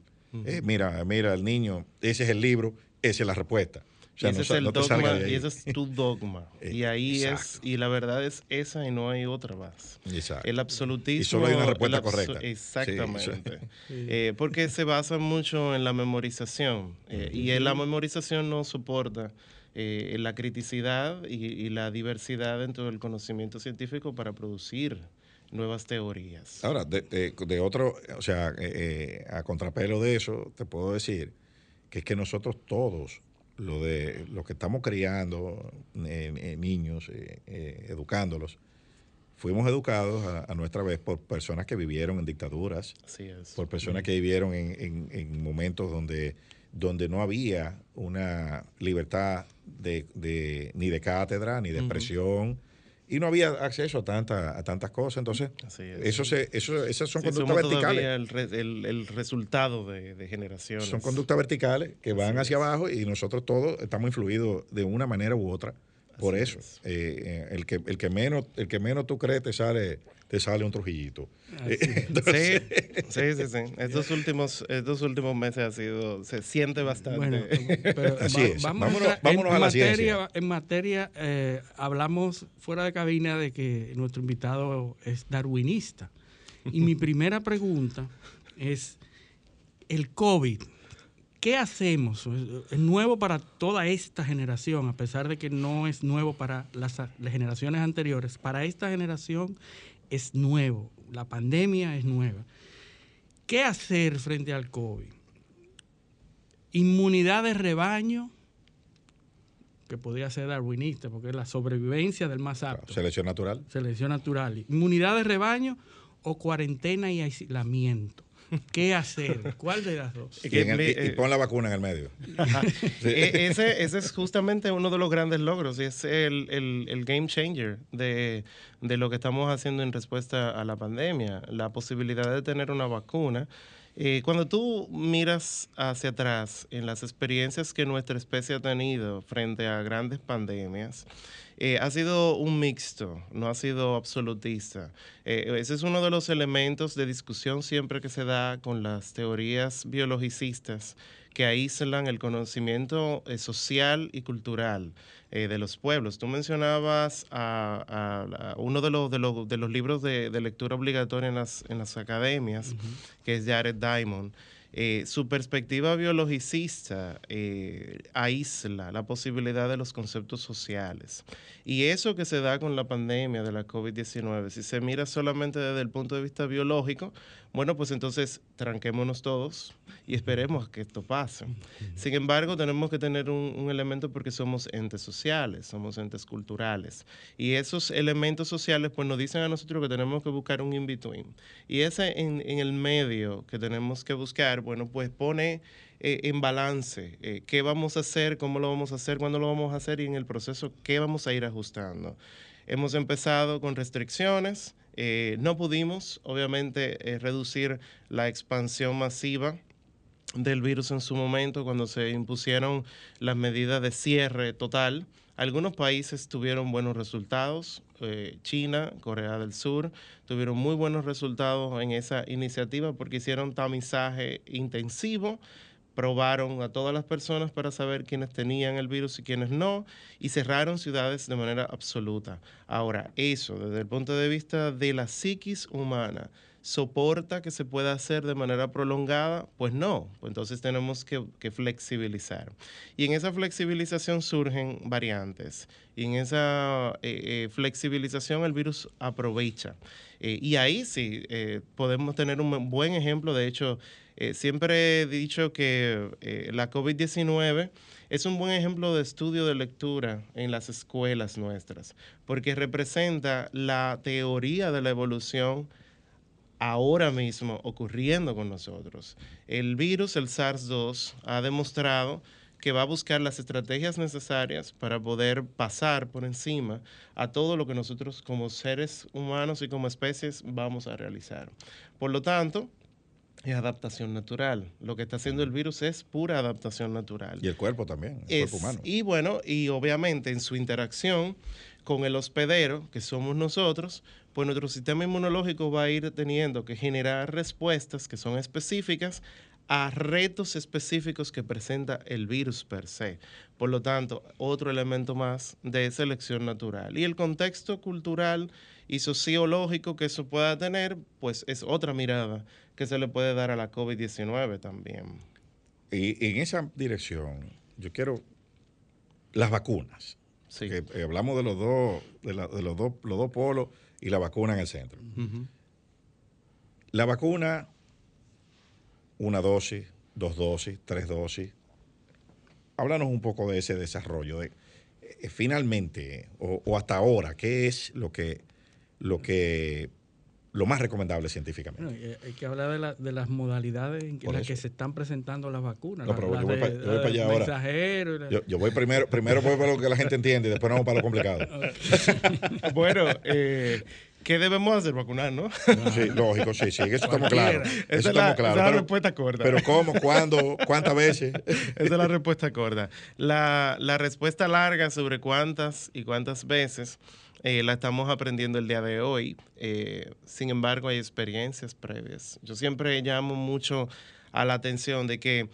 mira, mira, el niño, ese es el libro, esa es la respuesta. Y ese es el dogma, y ese es tu dogma. *laughs* Eh, y ahí es, y la verdad es esa y no hay otra más. Exacto. El absolutismo. Y solo hay una respuesta correcta. Exactamente. *laughs* Eh, porque se basa mucho en la memorización. Eh, y en la memorización no soporta la criticidad y, la diversidad dentro del conocimiento científico para producir nuevas teorías. Ahora, de, de otro, o sea, a contrapelo de eso, te puedo decir que es que nosotros todos, lo de los que estamos criando niños, eh, eh, educándolos, fuimos educados a, nuestra vez por personas que vivieron en dictaduras, por personas que vivieron en, momentos donde, donde no había una libertad de, ni de cátedra, ni de expresión y no había acceso a, tanta, a tantas cosas. Entonces, eso se, eso, esas son conductas verticales. El, el, resultado de, de, generaciones. Son conductas verticales que van hacia abajo y nosotros todos estamos influidos de una manera u otra por eso. Eh, eh, el, que, el, que menos, el que menos tú crees te sale te sale un trujillito. *laughs* sí, sí, sí, sí. Estos últimos, estos últimos meses ha sido, se siente bastante. *laughs* Así es. Vámonos, vámonos, a, la materia, En materia, eh, hablamos fuera de cabina de que nuestro invitado es darwinista. Y mi *laughs* primera pregunta es, el COVID, ¿qué hacemos? Es nuevo para toda esta generación, a pesar de que no es nuevo para las, las generaciones anteriores. Para esta generación es nuevo, la pandemia es nueva. ¿Qué hacer frente al COVID? Inmunidad de rebaño, que podría ser darwinista, porque es la sobrevivencia del más apto. Selección natural. Selección natural. Inmunidad de rebaño o cuarentena y aislamiento. *laughs* ¿Qué hacer? ¿Cuál de las dos? Y, eh, pon la vacuna en el medio. *laughs* E, ese, ese, es justamente uno de los grandes logros y es el, el, game changer de, de lo que estamos haciendo en respuesta a la pandemia. La posibilidad de tener una vacuna. Eh, cuando tú miras hacia atrás en las experiencias que nuestra especie ha tenido frente a grandes pandemias, eh, ha sido un mixto, no ha sido absolutista. Eh, ese es uno de los elementos de discusión siempre que se da con las teorías biologicistas que aíslan el conocimiento eh, social y cultural de los pueblos. Tú mencionabas a, uno de los, de los, de los libros de, lectura obligatoria en las, en las academias, que es Jared Diamond. Eh, su perspectiva biologicista eh, aísla la posibilidad de los conceptos sociales. Y eso que se da con la pandemia de la COVID-19, si se mira solamente desde el punto de vista biológico, bueno, pues entonces tranquémonos todos y esperemos que esto pase. Sin embargo, tenemos que tener un, elemento porque somos entes sociales, somos entes culturales. Y esos elementos sociales pues nos dicen a nosotros que tenemos que buscar un in-between. Y ese en, el medio que tenemos que buscar, bueno, pues pone eh, en balance eh, qué vamos a hacer, cómo lo vamos a hacer, cuándo lo vamos a hacer y en el proceso qué vamos a ir ajustando. Hemos empezado con restricciones, eh, no pudimos, obviamente, eh, reducir la expansión masiva del virus en su momento cuando se impusieron las medidas de cierre total. Algunos países tuvieron buenos resultados, eh, China, Corea del Sur, tuvieron muy buenos resultados en esa iniciativa porque hicieron tamizaje intensivo probaron a todas las personas para saber quiénes tenían el virus y quiénes no, y cerraron ciudades de manera absoluta. Ahora, eso, desde el punto de vista de la psiquis humana, soporta que se pueda hacer de manera prolongada? Pues no, pues entonces tenemos que, flexibilizar. Y en esa flexibilización surgen variantes. Y en esa eh, eh, flexibilización el virus aprovecha. Eh, y ahí sí podemos tener un buen ejemplo. De hecho, siempre he dicho que la COVID-19 es un buen ejemplo de estudio de lectura en las escuelas nuestras, porque representa la teoría de la evolución ahora mismo ocurriendo con nosotros. El virus, el SARS-2, ha demostrado que va a buscar las estrategias necesarias para poder pasar por encima a todo lo que nosotros como seres humanos y como especies vamos a realizar. Por lo tanto, es adaptación natural. Lo que está haciendo el virus es pura adaptación natural. Y el cuerpo también, el cuerpo humano. Y bueno, y obviamente en su interacción con el hospedero, que somos nosotros, pues nuestro sistema inmunológico va a ir teniendo que generar respuestas que son específicas a retos específicos que presenta el virus per se. Por lo tanto, otro elemento más de selección natural. Y el contexto cultural y sociológico que eso pueda tener, pues es otra mirada que se le puede dar a la COVID-19 también. Y en esa dirección, yo quiero las vacunas. Sí. Eh, hablamos de los dos, de, los dos, los dos polos y la vacuna en el centro. La vacuna, una dosis, dos dosis, tres dosis. Háblanos un poco de ese desarrollo. De, eh, finalmente, o, o, hasta ahora, ¿qué es lo que, lo que lo más recomendable científicamente. Bueno, hay que hablar de, la, de las modalidades en las que se están presentando las vacunas. No, pero yo, voy para allá ahora. Yo, yo, voy primero, primero voy para lo que la gente entiende y después vamos para lo complicado. *laughs* *laughs* bueno, eh, ¿qué debemos hacer? Vacunar, ¿no? *laughs* sí, lógico, sí, sí, eso estamos claros. Eso estamos claros. Esa es la respuesta corta. Pero ¿cómo? ¿Cuándo? ¿Cuántas veces? esa es la respuesta corta. La, la respuesta larga sobre cuántas y cuántas veces eh, la estamos aprendiendo el día de hoy. Eh, sin embargo, hay experiencias previas. Yo siempre llamo mucho a la atención de que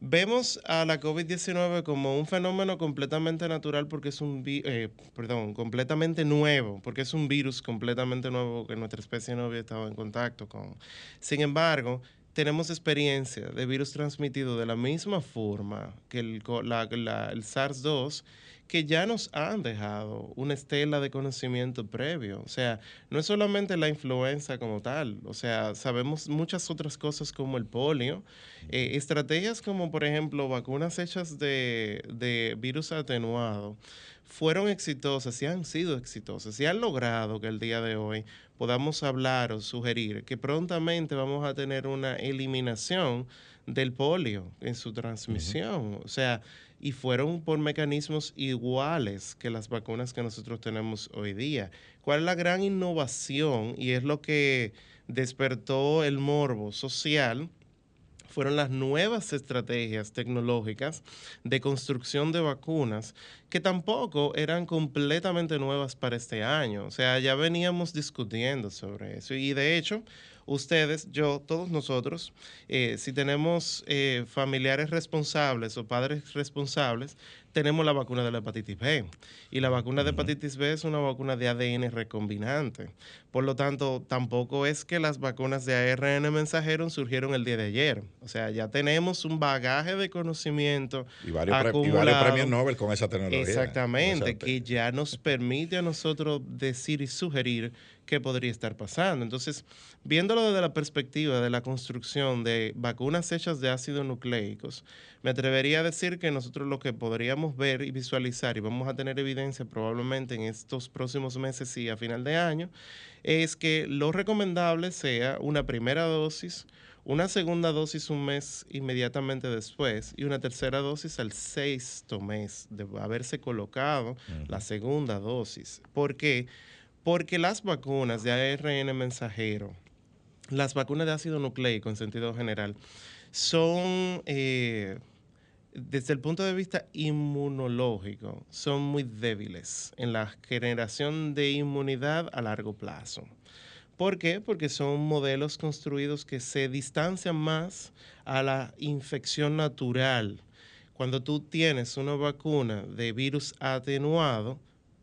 vemos a la COVID-19 como un fenómeno completamente natural porque es un, eh, perdón, completamente nuevo, porque es un virus completamente nuevo que nuestra especie no había estado en contacto con. Sin embargo, tenemos experiencia de virus transmitido de la misma forma que el, el SARS-2 que ya nos han dejado una estela de conocimiento previo. O sea, no es solamente la influenza como tal, o sea, sabemos muchas otras cosas como el polio, eh, estrategias como por ejemplo vacunas hechas de, de virus atenuado fueron exitosas y han sido exitosas y han logrado que el día de hoy podamos hablar o sugerir que prontamente vamos a tener una eliminación del polio en su transmisión. O sea, y fueron por mecanismos iguales que las vacunas que nosotros tenemos hoy día. ¿Cuál es la gran innovación? Y es lo que despertó el morbo social fueron las nuevas estrategias tecnológicas de construcción de vacunas que tampoco eran completamente nuevas para este año. O sea, ya veníamos discutiendo sobre eso. Y de hecho, ustedes, yo, todos nosotros, eh, si tenemos eh, familiares responsables o padres responsables, tenemos la vacuna de la hepatitis B. Y la vacuna de hepatitis B es una vacuna de ADN recombinante. Por lo tanto, tampoco es que las vacunas de ARN mensajero surgieron el día de ayer. O sea, ya tenemos un bagaje de conocimiento. Y varios, y varios premios Nobel con esa tecnología. Exactamente, que ya nos permite a nosotros decir y sugerir qué podría estar pasando. Entonces, viéndolo desde la perspectiva de la construcción de vacunas hechas de ácidos nucleicos, me atrevería a decir que nosotros lo que podríamos ver y visualizar, y vamos a tener evidencia probablemente en estos próximos meses y a final de año, es que lo recomendable sea una primera dosis, una segunda dosis un mes inmediatamente después y una tercera dosis al sexto mes de haberse colocado la segunda dosis. ¿Por qué? Porque las vacunas de ARN mensajero, las vacunas de ácido nucleico en sentido general, son, eh, desde el punto de vista inmunológico, son muy débiles en la generación de inmunidad a largo plazo. ¿Por qué? Porque son modelos construidos que se distancian más a la infección natural. Cuando tú tienes una vacuna de virus atenuado,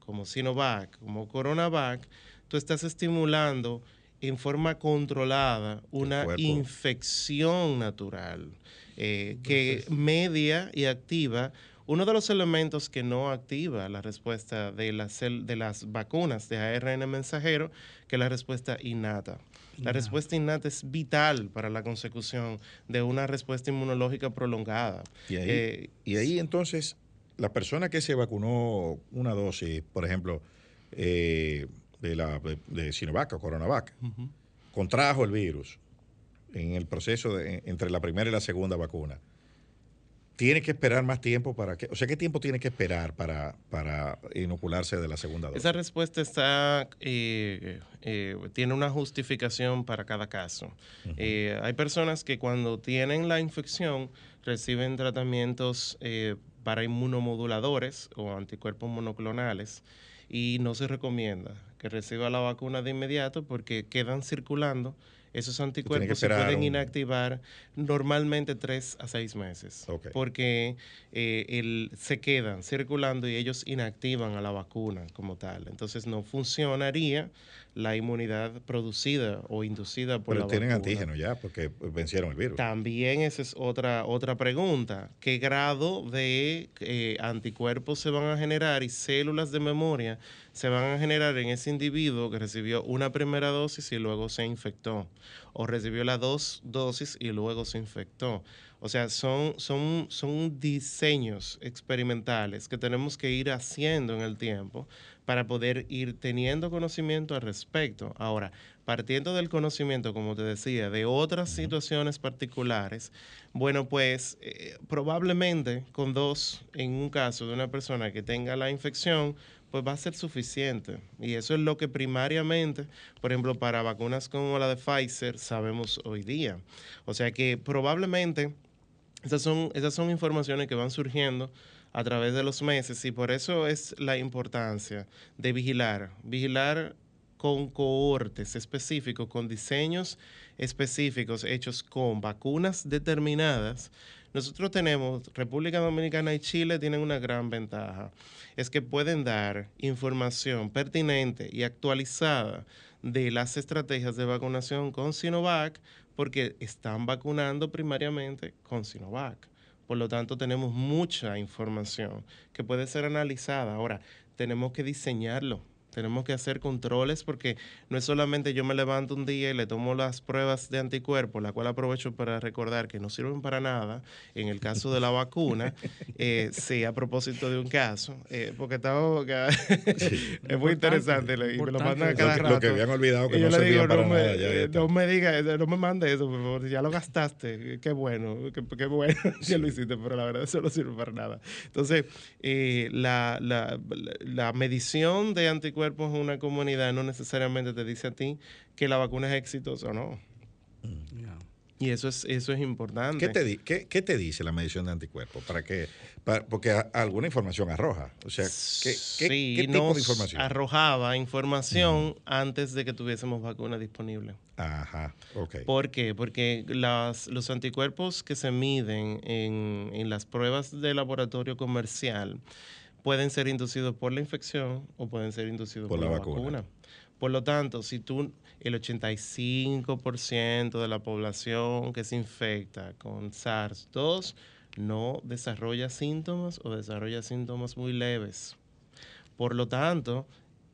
como Sinovac, como Coronavac, tú estás estimulando en forma controlada una infección natural eh, que media y activa uno de los elementos que no activa la respuesta de las, de las vacunas de ARN mensajero, que es la respuesta innata. La respuesta innata es vital para la consecución de una respuesta inmunológica prolongada. Y ahí, Eh, y ahí entonces, la persona que se vacunó una dosis, por ejemplo, eh, de, la, de, de Sinovac o Coronavac, contrajo el virus en el proceso de- entre la primera y la segunda vacuna. Tiene que esperar más tiempo para que, o sea, ¿qué tiempo tiene que esperar para, para inocularse de la segunda dosis? Esa respuesta está, eh, eh, tiene una justificación para cada caso. Eh, hay personas que cuando tienen la infección reciben tratamientos para inmunomoduladores o anticuerpos monoclonales y no se recomienda que reciba la vacuna de inmediato porque quedan circulando. Esos anticuerpos se pueden un- inactivar normalmente tres a seis meses. Porque eh, el- se quedan circulando y ellos inactivan a la vacuna como tal. Entonces no funcionaría la inmunidad producida o inducida por Pero la tienen vacuna. antígenos ya, porque vencieron el virus. También esa es otra, otra pregunta. ¿Qué grado de eh, anticuerpos se van a generar y células de memoria se van a generar en ese individuo que recibió una primera dosis y luego se infectó? O recibió las dos dosis y luego se infectó. O sea, son, son, son diseños experimentales que tenemos que ir haciendo en el tiempo para poder ir teniendo conocimiento al respecto. Ahora, partiendo del conocimiento, como te decía, de otras situaciones particulares, bueno, pues eh, probablemente con dos, en un caso de una persona que tenga la infección, pues va a ser suficiente. Y eso es lo que primariamente, por ejemplo, para vacunas como la de Pfizer, sabemos hoy día. O sea que probablemente esas son, esas son informaciones que van surgiendo a través de los meses y por eso es la importancia de vigilar, vigilar con cohortes específicos, con diseños específicos hechos con vacunas determinadas. Nosotros tenemos, República Dominicana y Chile tienen una gran ventaja, es que pueden dar información pertinente y actualizada de las estrategias de vacunación con Sinovac porque están vacunando primariamente con Sinovac. Por lo tanto, tenemos mucha información que puede ser analizada. Ahora, tenemos que diseñarlo. Tenemos que hacer controles porque no es solamente yo me levanto un día y le tomo las pruebas de anticuerpos, la cual aprovecho para recordar que no sirven para nada en el caso de la vacuna. *laughs* eh, sí, a propósito de un caso, eh, porque estaba, *laughs* es muy interesante y me lo mandan a cada Lo que- rato. lo que habían olvidado que Y no yo le digo, para no me, nada, ya eh, no me diga, no me mande eso, por favor, ya lo gastaste, qué bueno, qué, qué bueno *laughs* que lo hiciste, pero la verdad eso no sirve para nada. Entonces, eh, la, la- la- la medición de anticuerpos en una comunidad no necesariamente te dice a ti que la vacuna es exitosa o no. Y eso es, eso es importante. ¿Qué te, di- qué, qué te dice la medición de anticuerpos? ¿Para qué? Para- porque a- alguna información arroja. O sea, ¿qué, qué- sí, qué tipo nos de información? arrojaba información antes de que tuviésemos vacuna disponible. Ajá, ok. ¿Por qué? Porque las, los anticuerpos que se miden en, en las pruebas de laboratorio comercial pueden ser inducidos por la infección o pueden ser inducidos Por por, la la, vacuna. vacuna. Por lo tanto, si tú, el 85% de la población que se infecta con SARS-2 no desarrolla síntomas o desarrolla síntomas muy leves. Por lo tanto,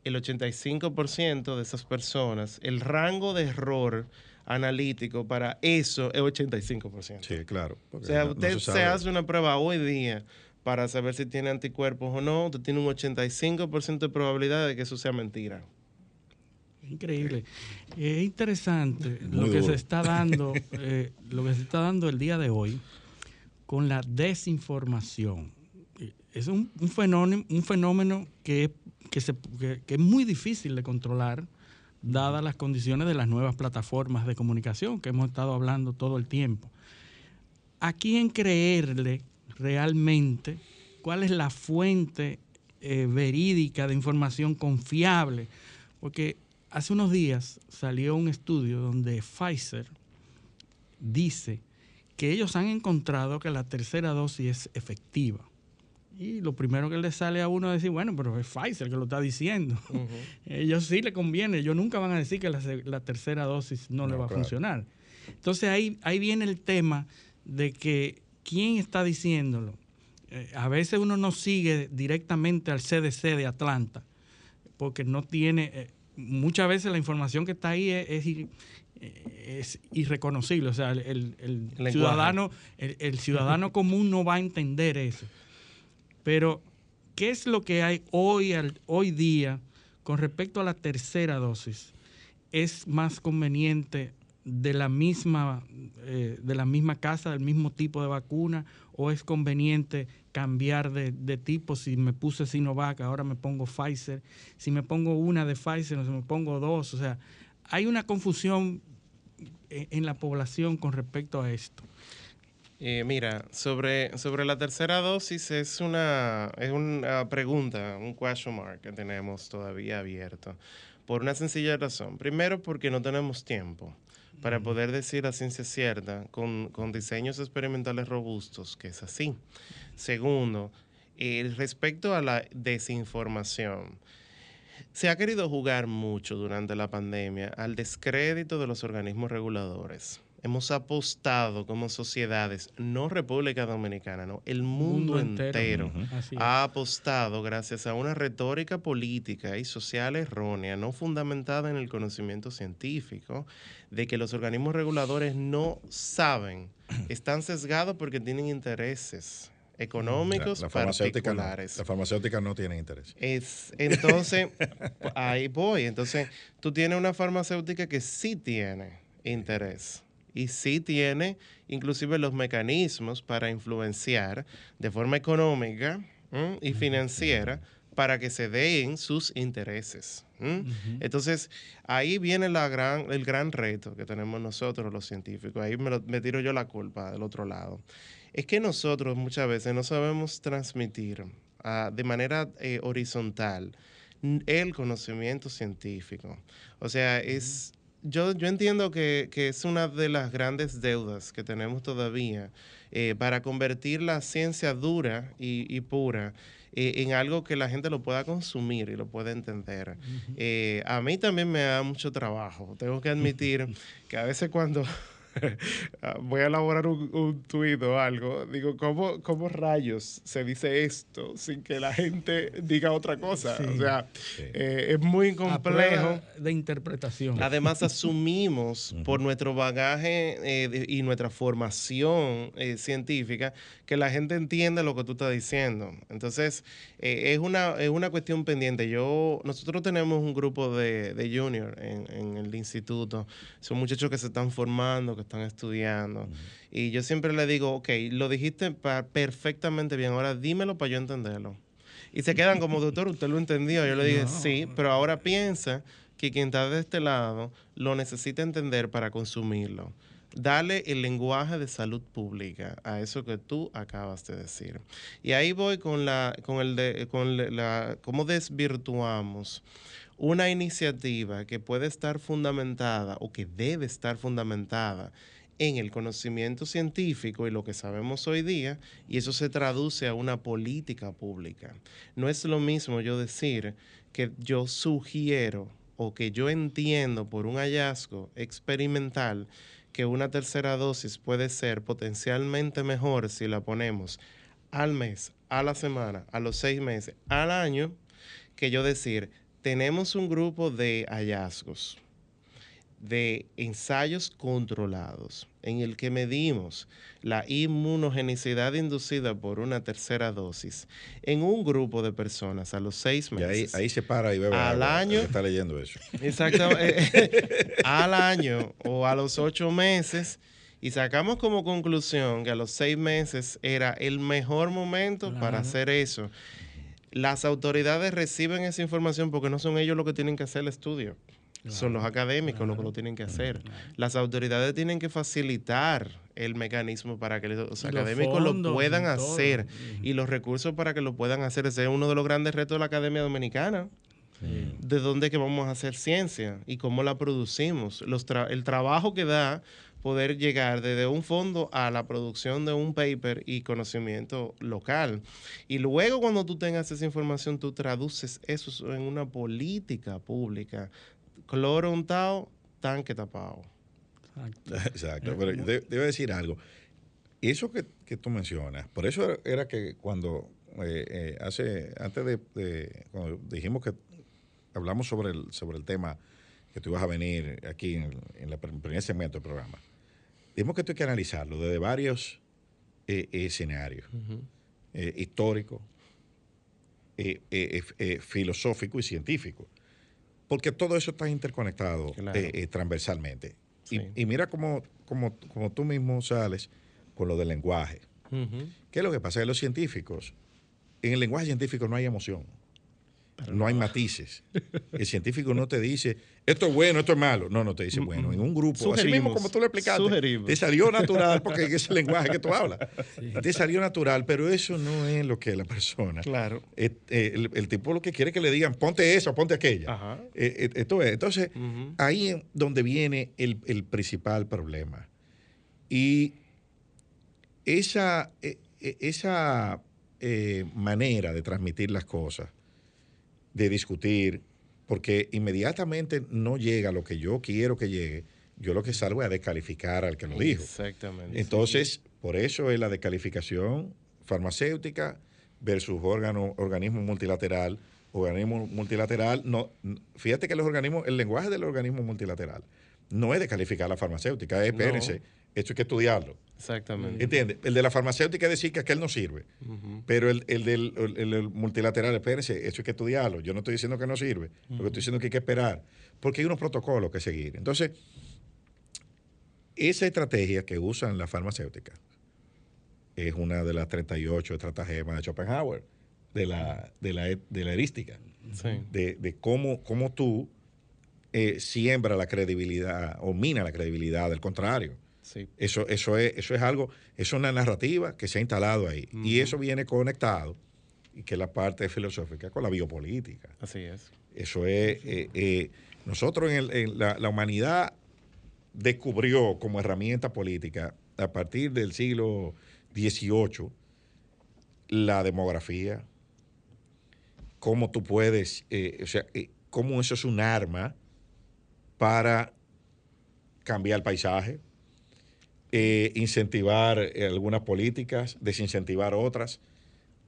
el 85% de esas personas, el rango de error analítico para eso es 85%. Sí, claro. O sea, no- no usted se hace una prueba hoy día para saber si tiene anticuerpos o no, usted tiene un 85% de probabilidad de que eso sea mentira. Increíble. Es interesante Muy lo que duro. se está dando, *laughs* eh, lo que se está dando el día de hoy con la desinformación. Eh, Es un, un fenómeno, un fenómeno que, que, se- que- que es muy difícil de controlar, dadas las condiciones de las nuevas plataformas de comunicación que hemos estado hablando todo el tiempo. ¿A quién creerle realmente? ¿Cuál es la fuente eh, verídica de información confiable? Porque hace unos días salió un estudio donde Pfizer dice que ellos han encontrado que la tercera dosis es efectiva. Y lo primero que le sale a uno es decir, bueno, pero es Pfizer que lo está diciendo. *laughs* ellos sí le conviene, ellos nunca van a decir que la, tercera dosis no, le va a funcionar. Entonces ahí, ahí viene el tema de que quién está diciéndolo. Eh, a veces uno no sigue directamente al CDC de Atlanta porque no tiene, eh, muchas veces la información que está ahí es, eh, es irreconocible. O sea, el, el- el Lenguaje. ciudadano, el, el ciudadano *laughs* común no va a entender eso. Pero, ¿qué es lo que hay hoy, al- hoy día con respecto a la tercera dosis? ¿Es más conveniente de la misma, eh, de la misma casa, del mismo tipo de vacuna? ¿O es conveniente cambiar de, de tipo? Si me puse Sinovac, ahora me pongo Pfizer. Si me pongo una de Pfizer, o si me pongo dos. O sea, hay una confusión en, en la población con respecto a esto. Eh, mira, sobre, sobre la tercera dosis es una, es una pregunta, un question mark que tenemos todavía abierto. Por una sencilla razón. Primero, porque no tenemos tiempo para poder decir la ciencia cierta con, con diseños experimentales robustos, que es así. Segundo, eh, respecto a la desinformación. Se ha querido jugar mucho durante la pandemia al descrédito de los organismos reguladores. Hemos apostado como sociedades, no República Dominicana, no, el mundo, Mundo entero. ha apostado gracias a una retórica política y social errónea, no fundamentada en el conocimiento científico, de que los organismos reguladores no saben, *clears throat* están sesgados porque tienen intereses económicos la, la farmacéutica no, particulares. la farmacéutica no tiene interés. Es, entonces, *laughs* ahí voy. Entonces, tú tienes una farmacéutica que sí tiene interés y sí tiene inclusive los mecanismos para influenciar de forma económica ¿m? y financiera para que se den sus intereses. Entonces, ahí viene la gran, el gran reto que tenemos nosotros los científicos. Ahí me, lo- me tiro yo la culpa del otro lado. Es que nosotros muchas veces no sabemos transmitir ah, de manera eh, horizontal el conocimiento científico. O sea, es... Yo, yo entiendo que, que es una de las grandes deudas que tenemos todavía eh, para convertir la ciencia dura y, y pura eh, en algo que la gente lo pueda consumir y lo pueda entender. Eh, a mí también me da mucho trabajo. Tengo que admitir *laughs* que a veces cuando *laughs* voy a elaborar un, un tuit o algo, digo, ¿cómo, ¿cómo rayos se dice esto sin que la gente diga otra cosa? Sí. O sea, eh, es muy A complejo. de interpretación. Además, *laughs* asumimos por nuestro bagaje eh, de- y nuestra formación eh, científica que la gente entiende lo que tú estás diciendo. Entonces, eh, es, una, es una cuestión pendiente. Yo, nosotros tenemos un grupo de, de junior en, en el instituto. Son muchachos que se están formando, que están estudiando. Y yo siempre le digo, ok, lo dijiste perfectamente bien, ahora dímelo para yo entenderlo. Y se quedan como, doctor, ¿usted lo entendió? Yo le dije, sí, pero ahora piensa que quien está de este lado lo necesita entender para consumirlo. Dale el lenguaje de salud pública a eso que tú acabas de decir. Y ahí voy con la, con el de, con la, cómo desvirtuamos una iniciativa que puede estar fundamentada o que debe estar fundamentada en el conocimiento científico y lo que sabemos hoy día, y eso se traduce a una política pública. No es lo mismo yo decir que yo sugiero o que yo entiendo por un hallazgo experimental que una tercera dosis puede ser potencialmente mejor si la ponemos al mes, a la semana, a los seis meses, al año, que yo decir, tenemos un grupo de hallazgos de ensayos controlados en el que medimos la inmunogenicidad inducida por una tercera dosis en un grupo de personas a los seis Y meses. ahí, ahí se para y bebe Al agua, año. está leyendo eso. Exactamente. *laughs* *laughs* al año o a los ocho meses. Y sacamos como conclusión que a los seis meses era el mejor momento para hacer eso. Las autoridades reciben esa información porque no son ellos los que tienen que hacer el estudio. son los académicos los que lo tienen que hacer. Las autoridades tienen que facilitar el mecanismo para que los académicos lo puedan hacer y los recursos para que lo puedan hacer. Ese es uno de los grandes retos de la Academia Dominicana. de dónde que vamos a hacer ciencia y cómo la producimos. Los tra- el trabajo que da poder llegar desde un fondo a la producción de un paper y conocimiento local. Y luego cuando tú tengas esa información, tú traduces eso en una política pública. Cloro untado, tanque tapado. Exacto, *laughs* pero yo de- debo decir algo. Eso que, que tú mencionas, por eso era- era que cuando eh, eh, hace, antes de, de- cuando dijimos que hablamos sobre el, sobre el tema que tú ibas a venir aquí en, el- en la pr- primer segmento del programa, dijimos que esto hay que analizarlo desde varios eh, escenarios, eh, histórico, eh, filosófico y científico, porque todo eso está interconectado Claro. transversalmente. Sí. Y, y mira cómo, cómo, cómo tú mismo sales con lo del lenguaje. Ujú. ¿Qué es lo que pasa? Que los científicos, en el lenguaje científico no hay emoción, no hay matices. El científico no te dice, esto es bueno, esto es malo. No, no te dice, bueno, en un grupo, así mismo Sugerimos, como tú lo explicaste, sugerimos. te salió natural, porque es el *laughs* lenguaje que tú hablas. Te salió natural, pero eso no es lo que la persona. Claro. Eh, eh, el, el tipo lo que quiere es que le digan, ponte esa, ponte aquella. Ajá. Eh, esto es. Entonces, ahí es donde viene el, el principal problema. Y esa, esa eh, manera de transmitir las cosas, de discutir, porque inmediatamente no llega lo que yo quiero que llegue, yo lo que salgo es a descalificar al que lo dijo. Exactamente. Entonces, por eso es la descalificación farmacéutica versus órgano, organismo multilateral. Organismo multilateral, no, fíjate que los organismos, el lenguaje del organismo multilateral no es descalificar la farmacéutica, es No. Esto hay que estudiarlo. Exactamente. ¿Entiendes? El de la farmacéutica es decir que aquel no sirve. Pero el, el del el- el- multilateral, espérense, eso hay que estudiarlo. Yo no estoy diciendo que no sirve, lo que estoy diciendo es que hay que esperar, porque hay unos protocolos que seguir. Entonces, esa estrategia que usan las farmacéuticas es una de las 38 estratagemas de Schopenhauer, de la, de la, de la erística, Sí. de, de cómo, cómo tú eh, siembra la credibilidad o mina la credibilidad del contrario. Sí. Eso, eso, es, eso es algo, es una narrativa que se ha instalado ahí. Y eso viene conectado, y que es la parte filosófica, con la biopolítica. Así es. Eso es, eh, eh, nosotros en, el- en la, la humanidad descubrió como herramienta política a partir del siglo XVIII la demografía, cómo tú puedes, eh, o sea, cómo eso es un arma para cambiar el paisaje, eh, incentivar eh, algunas políticas, desincentivar otras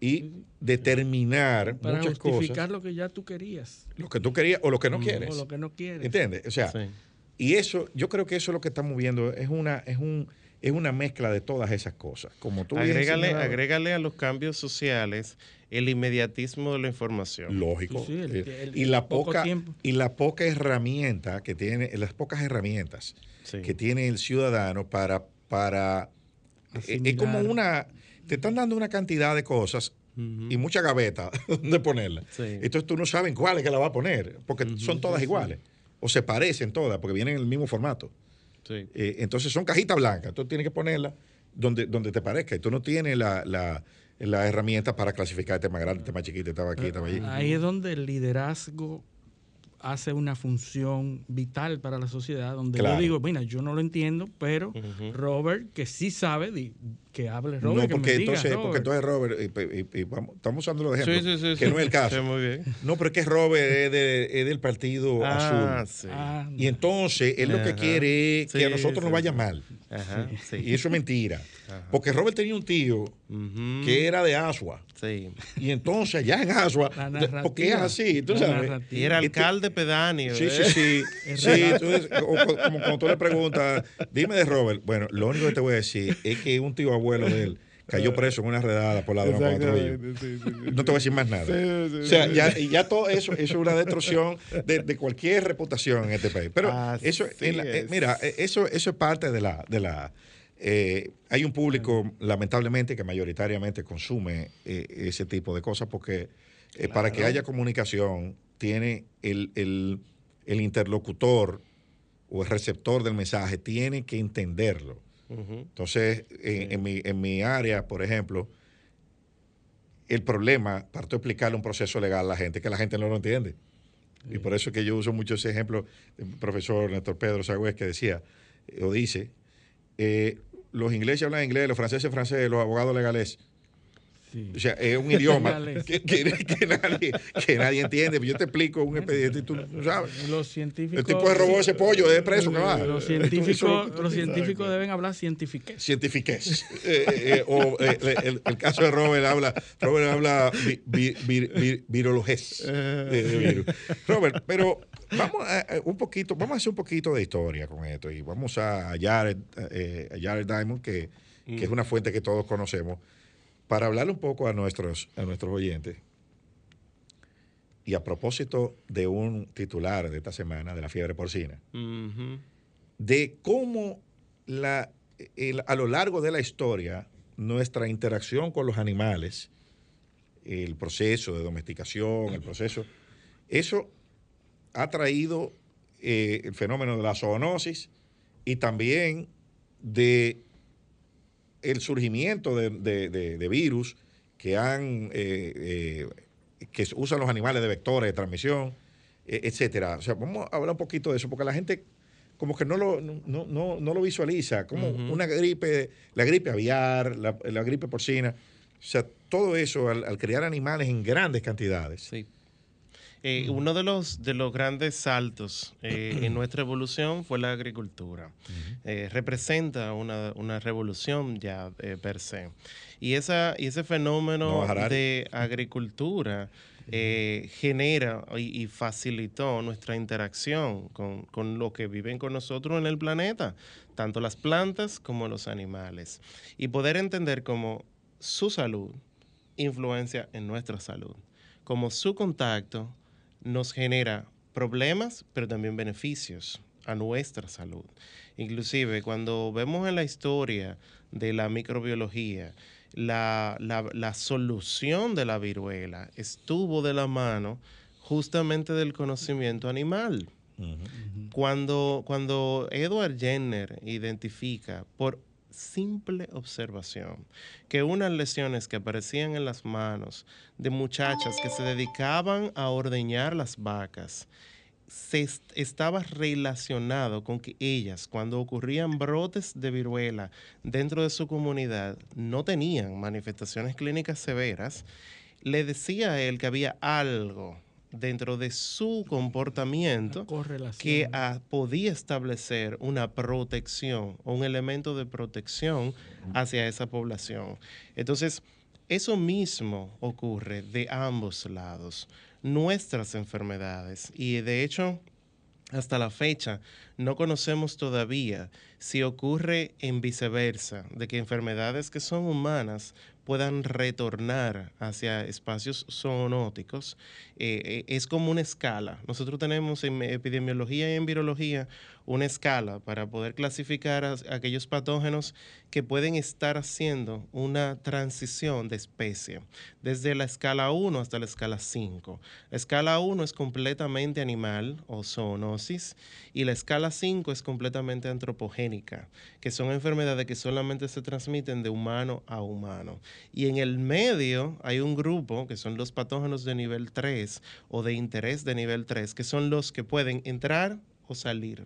y determinar Para muchas justificar cosas, lo que ya tú querías. lo que tú querías o lo que no Mm, quieres. O lo que no quieres. ¿Entiendes? O sea, Sí. y eso, yo creo que eso es lo que estamos viendo, es una, es un, es una mezcla de todas esas cosas. Como tú Agrégale, agrégale a los cambios sociales el inmediatismo de la información. Lógico. Sí, sí, el- Eh, el- y, la poca, tiempo. y la poca herramienta que tiene, las pocas herramientas Sí. que tiene el ciudadano para, para eh, es como una, te están dando una cantidad de cosas y mucha gaveta *laughs* donde ponerla. Sí. Entonces tú no sabes cuál es que la va a poner, porque son todas iguales, o se parecen todas, porque vienen en el mismo formato. Sí. Eh, entonces son cajitas blancas, tú tienes que ponerla donde, donde te parezca y tú no tienes la, la, la herramienta para clasificar este más grande, este más chiquito, este más aquí, este más allí. Ahí es donde el liderazgo hace una función vital para la sociedad, donde Claro. yo digo, mira, yo no lo entiendo, pero. Robert, que sí sabe, que hable Robert, no, que porque me diga, entonces, porque Robert. entonces Robert, y- y- y vamos- estamos usándolo de Sí, ejemplo, sí, sí, que sí. no es el caso. Sí, muy bien. No, pero es que Robert es, de- es del partido Ah, azul. sí. Ah, Y entonces él lo que quiere es que a nosotros sí, nos vaya sí. mal. Ajá, sí. Y eso es mentira. Porque Robert tenía un tío que era de Asua. Sí. Y entonces allá en Asua, porque es así, tú sabes. Y era Este- alcalde pedáneo. Sí, ¿eh? sí, sí. *laughs* Es sí entonces, como cuando tú le preguntas, dime de Robert. Bueno, lo único que te voy a decir es que un tío abuelo de él cayó preso en una redada por ladrón. Exactamente, sí, sí, sí. No te voy a decir más nada. O sea, ya, ya todo eso, eso es una destrucción de, de cualquier reputación en este país. Pero Así eso, en la- eh, es. mira, eh, eso, eso es parte de la, de la eh, hay un público, lamentablemente, que mayoritariamente consume eh, ese tipo de cosas porque eh, para que haya comunicación tiene el, el- el interlocutor o el receptor del mensaje tiene que entenderlo. Entonces, en, en mi, en mi área, por ejemplo, el problema, para tú explicarle un proceso legal a la gente, que la gente no lo entiende. Y por eso es que yo uso mucho ese ejemplo del profesor Néstor Pedro Sagüez que decía, eh, o dice, eh, los ingleses hablan inglés, los franceses francés, los abogados legales. O sea, es un idioma *laughs* que, que- que nadie, que nadie entiende. Yo te explico un expediente y tú no sabes. Los científicos. El tipo que robó ese pollo es preso, que va. Los científicos, los científicos deben hablar cientifiquez. cientifiquez. Eh, eh, o eh, el, el caso de Robert habla, Robert habla vi- vi- vi- vi- virologés de- de virus. Robert, pero vamos a, un poquito, vamos a hacer un poquito de historia con esto y vamos a Jared, eh, a Jared Diamond, que, que es una fuente que todos conocemos, para hablarle un poco a nuestros, a nuestros oyentes. Y a propósito de un titular de esta semana de la fiebre porcina, de cómo la, el- a lo largo de la historia nuestra interacción con los animales, el proceso de domesticación, el proceso, eso ha traído eh, el fenómeno de la zoonosis y también de el surgimiento de, de- de- de virus que han eh, eh, que usan los animales de vectores de transmisión, eh, etcétera. O sea, vamos a hablar un poquito de eso, porque la gente como que no lo, no, no, no lo visualiza, como una gripe, la gripe aviar, la, la gripe porcina, o sea, todo eso al, al criar animales en grandes cantidades. Sí. Eh, uno de los, de los grandes saltos eh, *clears throat* en nuestra evolución fue la agricultura. Eh, representa una, una revolución ya per se. Y, esa, y ese fenómeno No, de agricultura genera y, y facilitó nuestra interacción con, con lo que viven con nosotros en el planeta, tanto las plantas como los animales. Y poder entender cómo su salud influencia en nuestra salud, como su contacto nos genera problemas, pero también beneficios a nuestra salud. Inclusive cuando vemos en la historia de la microbiología, la, la- la solución de la viruela estuvo de la mano justamente del conocimiento animal. Cuando, cuando Edward Jenner identifica por simple observación que unas lesiones que aparecían en las manos de muchachas que se dedicaban a ordeñar las vacas se est- estaba relacionado con que ellas, cuando ocurrían brotes de viruela dentro de su comunidad, no tenían manifestaciones clínicas severas, le decía a él que había algo dentro de su comportamiento que ah, podía establecer una protección o un elemento de protección hacia esa población. Entonces, eso mismo ocurre de ambos lados. Nuestras enfermedades, y de hecho, hasta la fecha, no conocemos todavía si ocurre en viceversa, de que enfermedades que son humanas puedan retornar hacia espacios zoonóticos. Eh, eh, es como una escala. Nosotros tenemos en epidemiología y en virología una escala para poder clasificar a, aquellos patógenos que pueden estar haciendo una transición de especie, desde la escala 1 hasta la escala 5. La escala 1 es completamente animal o zoonosis y la escala 5 es completamente antropogénica, que son enfermedades que solamente se transmiten de humano a humano. Y en el medio hay un grupo que son los patógenos de nivel 3 o de interés de nivel 3, que son los que pueden entrar o salir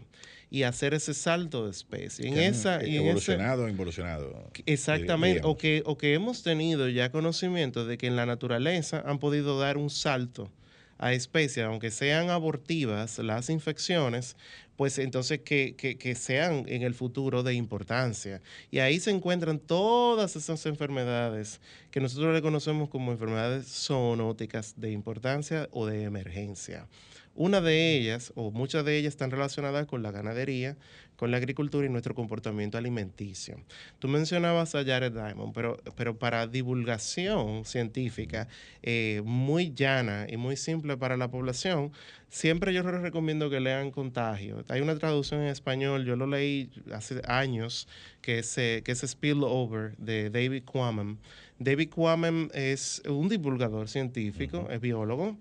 y hacer ese salto de especie. En esa, y en ese- evolucionado, involucionado. Exactamente, o que, o que hemos tenido ya conocimiento de que en la naturaleza han podido dar un salto a especies, aunque sean abortivas las infecciones, pues entonces que, que- que sean en el futuro de importancia. Y ahí se encuentran todas esas enfermedades que nosotros reconocemos como enfermedades zoonóticas de importancia o de emergencia. Una de ellas, o muchas de ellas, están relacionadas con la ganadería, con la agricultura y nuestro comportamiento alimenticio. Tú mencionabas a Jared Diamond, pero, pero para divulgación científica eh, muy llana y muy simple para la población, siempre yo les recomiendo que lean Contagio. Hay una traducción en español, yo lo leí hace años, que es, eh, que es Spillover de David Quammen. David Quammen es un divulgador científico, es biólogo,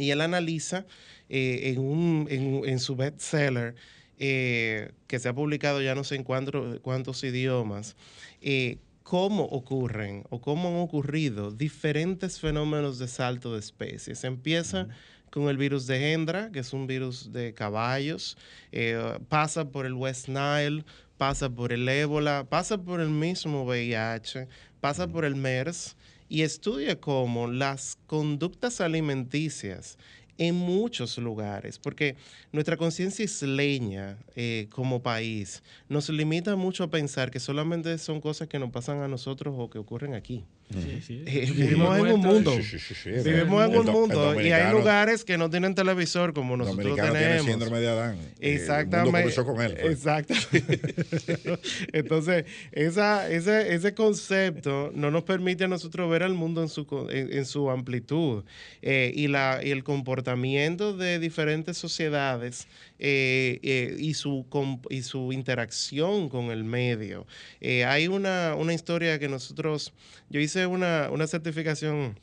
y él analiza eh, en, un, en, en su bestseller, eh, que se ha publicado ya no sé en cuánto- cuántos idiomas, eh, cómo ocurren o cómo han ocurrido diferentes fenómenos de salto de especies. Empieza con el virus de Hendra, que es un virus de caballos, eh, pasa por el West Nile, pasa por el ébola, pasa por el mismo VIH, pasa por el MERS y estudia cómo las conductas alimenticias en muchos lugares, porque nuestra conciencia isleña eh, como país nos limita mucho a pensar que solamente son cosas que nos pasan a nosotros o que ocurren aquí. Eh, vivimos en un mundo. vivimos en un mundo y hay lugares que no tienen televisor como nosotros tenemos. Tiene síndrome de Adán. Exactamente. El con él. Exactamente. *laughs* Entonces, esa, ese, ese concepto no nos permite a nosotros ver al mundo en su, en, su amplitud eh, y, la, y el comportamiento de diferentes sociedades eh, y, su, y su interacción con el medio. hay una, una historia que nosotros, yo hice una, una certificación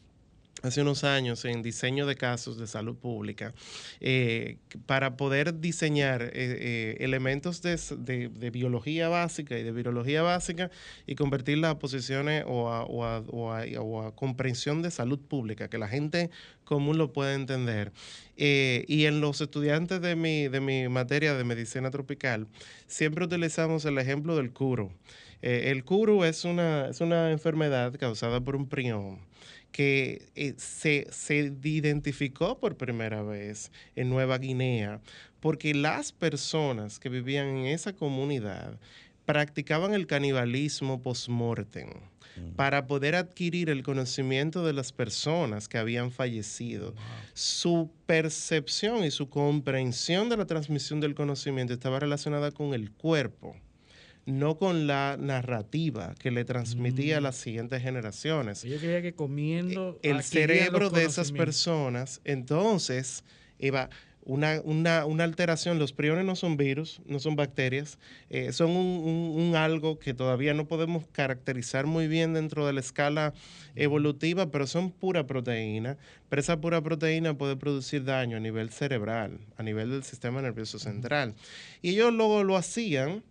hace unos años en diseño de casos de salud pública eh, para poder diseñar eh, eh, elementos de, biología básica y de virología básica y convertirlas a posiciones o a, comprensión de salud pública, que la gente común lo pueda entender. y en los estudiantes de mi, de mi materia de medicina tropical, siempre utilizamos el ejemplo del curo. El curu es una, es una enfermedad causada por un prión que eh, se, se, identificó por primera vez en Nueva Guinea porque las personas que vivían en esa comunidad practicaban el canibalismo post-mortem mm. para poder adquirir el conocimiento de las personas que habían fallecido. Su percepción y su comprensión de la transmisión del conocimiento estaba relacionada con el cuerpo no con la narrativa que le transmitía a mm. las siguientes generaciones. Yo creía que comiendo... E, el cerebro de esas personas, entonces, iba... Una, una, alteración, los priones no son virus, no son bacterias, eh, son un, algo que todavía no podemos caracterizar muy bien dentro de la escala evolutiva, pero son pura proteína. Pero esa pura proteína puede producir daño a nivel cerebral, a nivel del sistema nervioso central. Y ellos luego lo hacían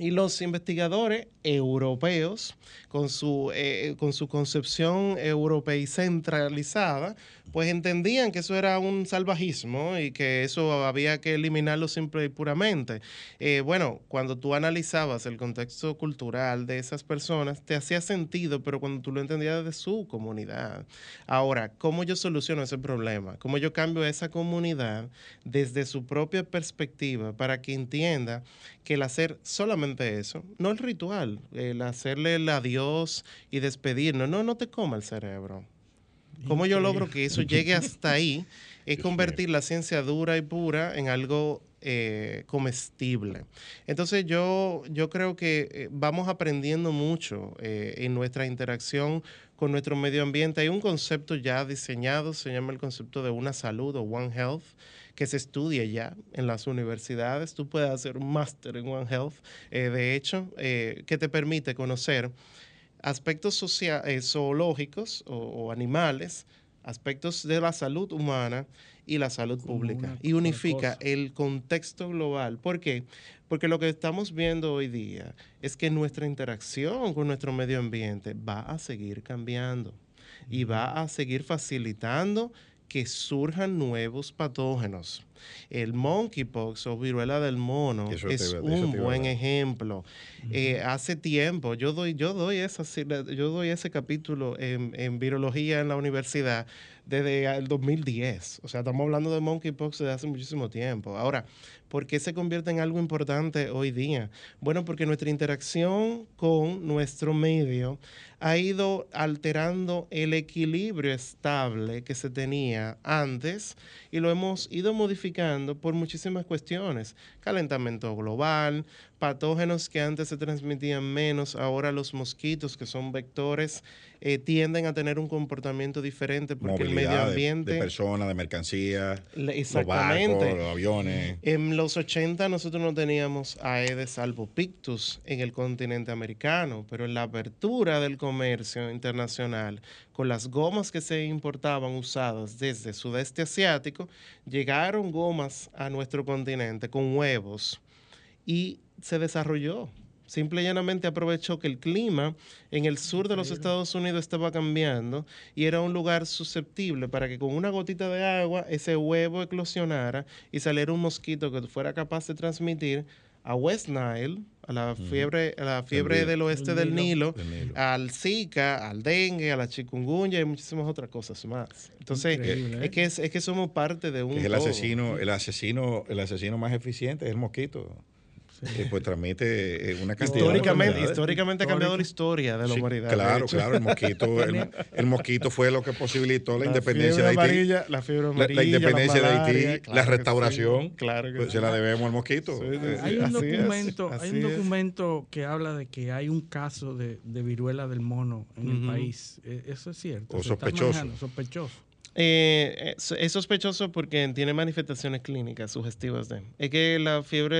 y los investigadores europeos, con su, eh, con su concepción europea centralizada, pues entendían que eso era un salvajismo y que eso había que eliminarlo simple y puramente. Eh, bueno, cuando tú analizabas el contexto cultural de esas personas, te hacía sentido, pero cuando tú lo entendías de su comunidad. Ahora, ¿cómo yo soluciono ese problema? ¿Cómo yo cambio a esa comunidad desde su propia perspectiva para que entienda que el hacer solamente eso, no el ritual, el hacerle el adiós y despedirnos, no, no te coma el cerebro. ¿Cómo yo logro que eso llegue hasta ahí? *laughs* Es convertir la ciencia dura y pura en algo eh, comestible. Entonces yo, yo creo que eh, vamos aprendiendo mucho eh, en nuestra interacción con nuestro medio ambiente. Hay un concepto ya diseñado, se llama el concepto de una salud o One Health, que se estudia ya en las universidades. Tú puedes hacer un máster en One Health, de hecho, que te permite conocer aspectos eh, zoológicos o, animales, aspectos de la salud humana y la salud pública. y unifica el contexto global. ¿Por qué? Porque lo que estamos viendo hoy día es que nuestra interacción con nuestro medio ambiente va a seguir cambiando y va a seguir facilitando que surjan nuevos patógenos. El monkeypox o viruela del mono es un buen ejemplo. Eh, hace tiempo, yo doy, yo doy, esa, yo doy ese capítulo en, en virología en la universidad desde el 2010. O sea, estamos hablando de monkeypox desde hace muchísimo tiempo. Ahora, ¿por qué se convierte en algo importante hoy día? Bueno, porque nuestra interacción con nuestro medio ha ido alterando el equilibrio estable que se tenía antes y lo hemos ido modificando por muchísimas cuestiones. Calentamiento global, patógenos que antes se transmitían menos, ahora los mosquitos, que son vectores, eh, tienden a tener un comportamiento diferente porque el medio ambiente... De, personas, de mercancías, los barcos, los aviones. En los 80 nosotros no teníamos Aedes albopictus en el continente americano, pero en la apertura del comercio internacional, con las gomas que se importaban usadas desde sudeste asiático, llegaron gomas a nuestro continente con huevos y se desarrolló. Simple y llanamente aprovechó que el clima en el sur de los Estados Unidos estaba cambiando y era un lugar susceptible para que con una gotita de agua ese huevo eclosionara y saliera un mosquito que fuera capaz de transmitir a West Nile, a la fiebre, a la fiebre del oeste del Nilo, Del Nilo. al Zika, al dengue, a la chikungunya y muchísimas otras cosas más. Entonces, Increíble, ¿eh? es que es, es que somos parte de un es el todo. asesino, el asesino, el asesino más eficiente es el mosquito. Pues transmite eh, una cantidad Históricamente, ha cambiado la historia de la Sí, humanidad. Claro, claro, el mosquito, el, el mosquito fue lo que posibilitó la, La independencia de Haití. amarilla, la fiebre La- amarilla, la, independencia la de Haití, claro la que restauración, sí, claro que pues, sí. se la debemos al mosquito. Sí, sí, Eh, sí. Hay un es, documento, hay un es. documento que habla de que hay un caso de, de viruela del mono en el país. Eh, Eso es cierto. O sospechoso. manejando, sospechoso. Eh, es, sospechoso porque tiene manifestaciones clínicas sugestivas de. Es que la fiebre,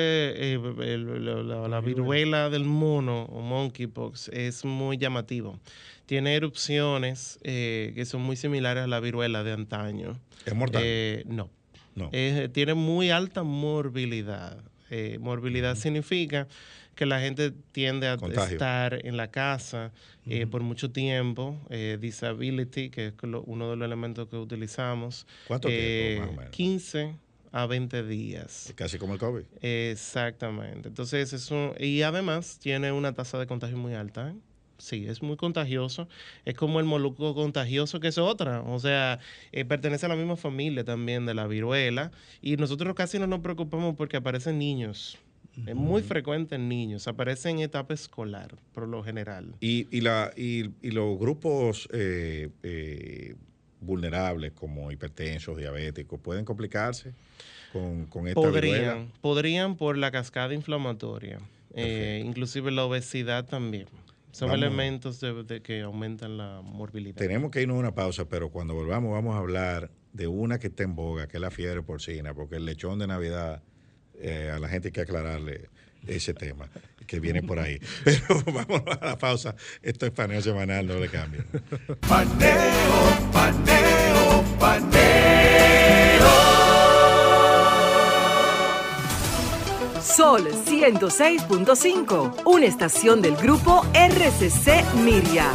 eh, la, la- la viruela del mono o monkeypox es muy llamativo. Tiene erupciones eh, que son muy similares a la viruela de antaño. ¿Es mortal? No. No. Tiene muy alta morbilidad. Morbilidad significa que la gente tiende a Contagio. estar en la casa eh, por mucho tiempo. Eh, disability, que es lo- uno de los elementos que utilizamos. ¿Cuánto eh, tiempo, más o menos? 15 a 20 días. Casi como el COVID. Exactamente. Entonces, es un, y además tiene una tasa de contagio muy alta. ¿eh? Sí, es muy contagioso. Es como el molusco contagioso, que es otra. O sea, eh, pertenece a la misma familia también de la viruela. Y nosotros casi no nos preocupamos porque aparecen niños. Es muy frecuente en niños. Aparece en etapa escolar, por lo general. Y, y, la, y, y los grupos eh, eh, vulnerables como hipertensos, diabéticos, pueden complicarse con, con esta viruela. Podrían, podrían por la cascada inflamatoria. Eh, inclusive la obesidad también. Son Vamos. elementos de, de que aumentan la morbilidad. Tenemos que irnos a una pausa, pero cuando volvamos vamos a hablar de una que está en boga, que es la fiebre porcina, porque el lechón de Navidad, eh, a la gente hay que aclararle ese tema que viene por ahí. *laughs* Pero vamos a la pausa. Esto es paneo semanal, no le cambien. Paneo, paneo, paneo. Sol 106.5, una estación del grupo RCC Miria.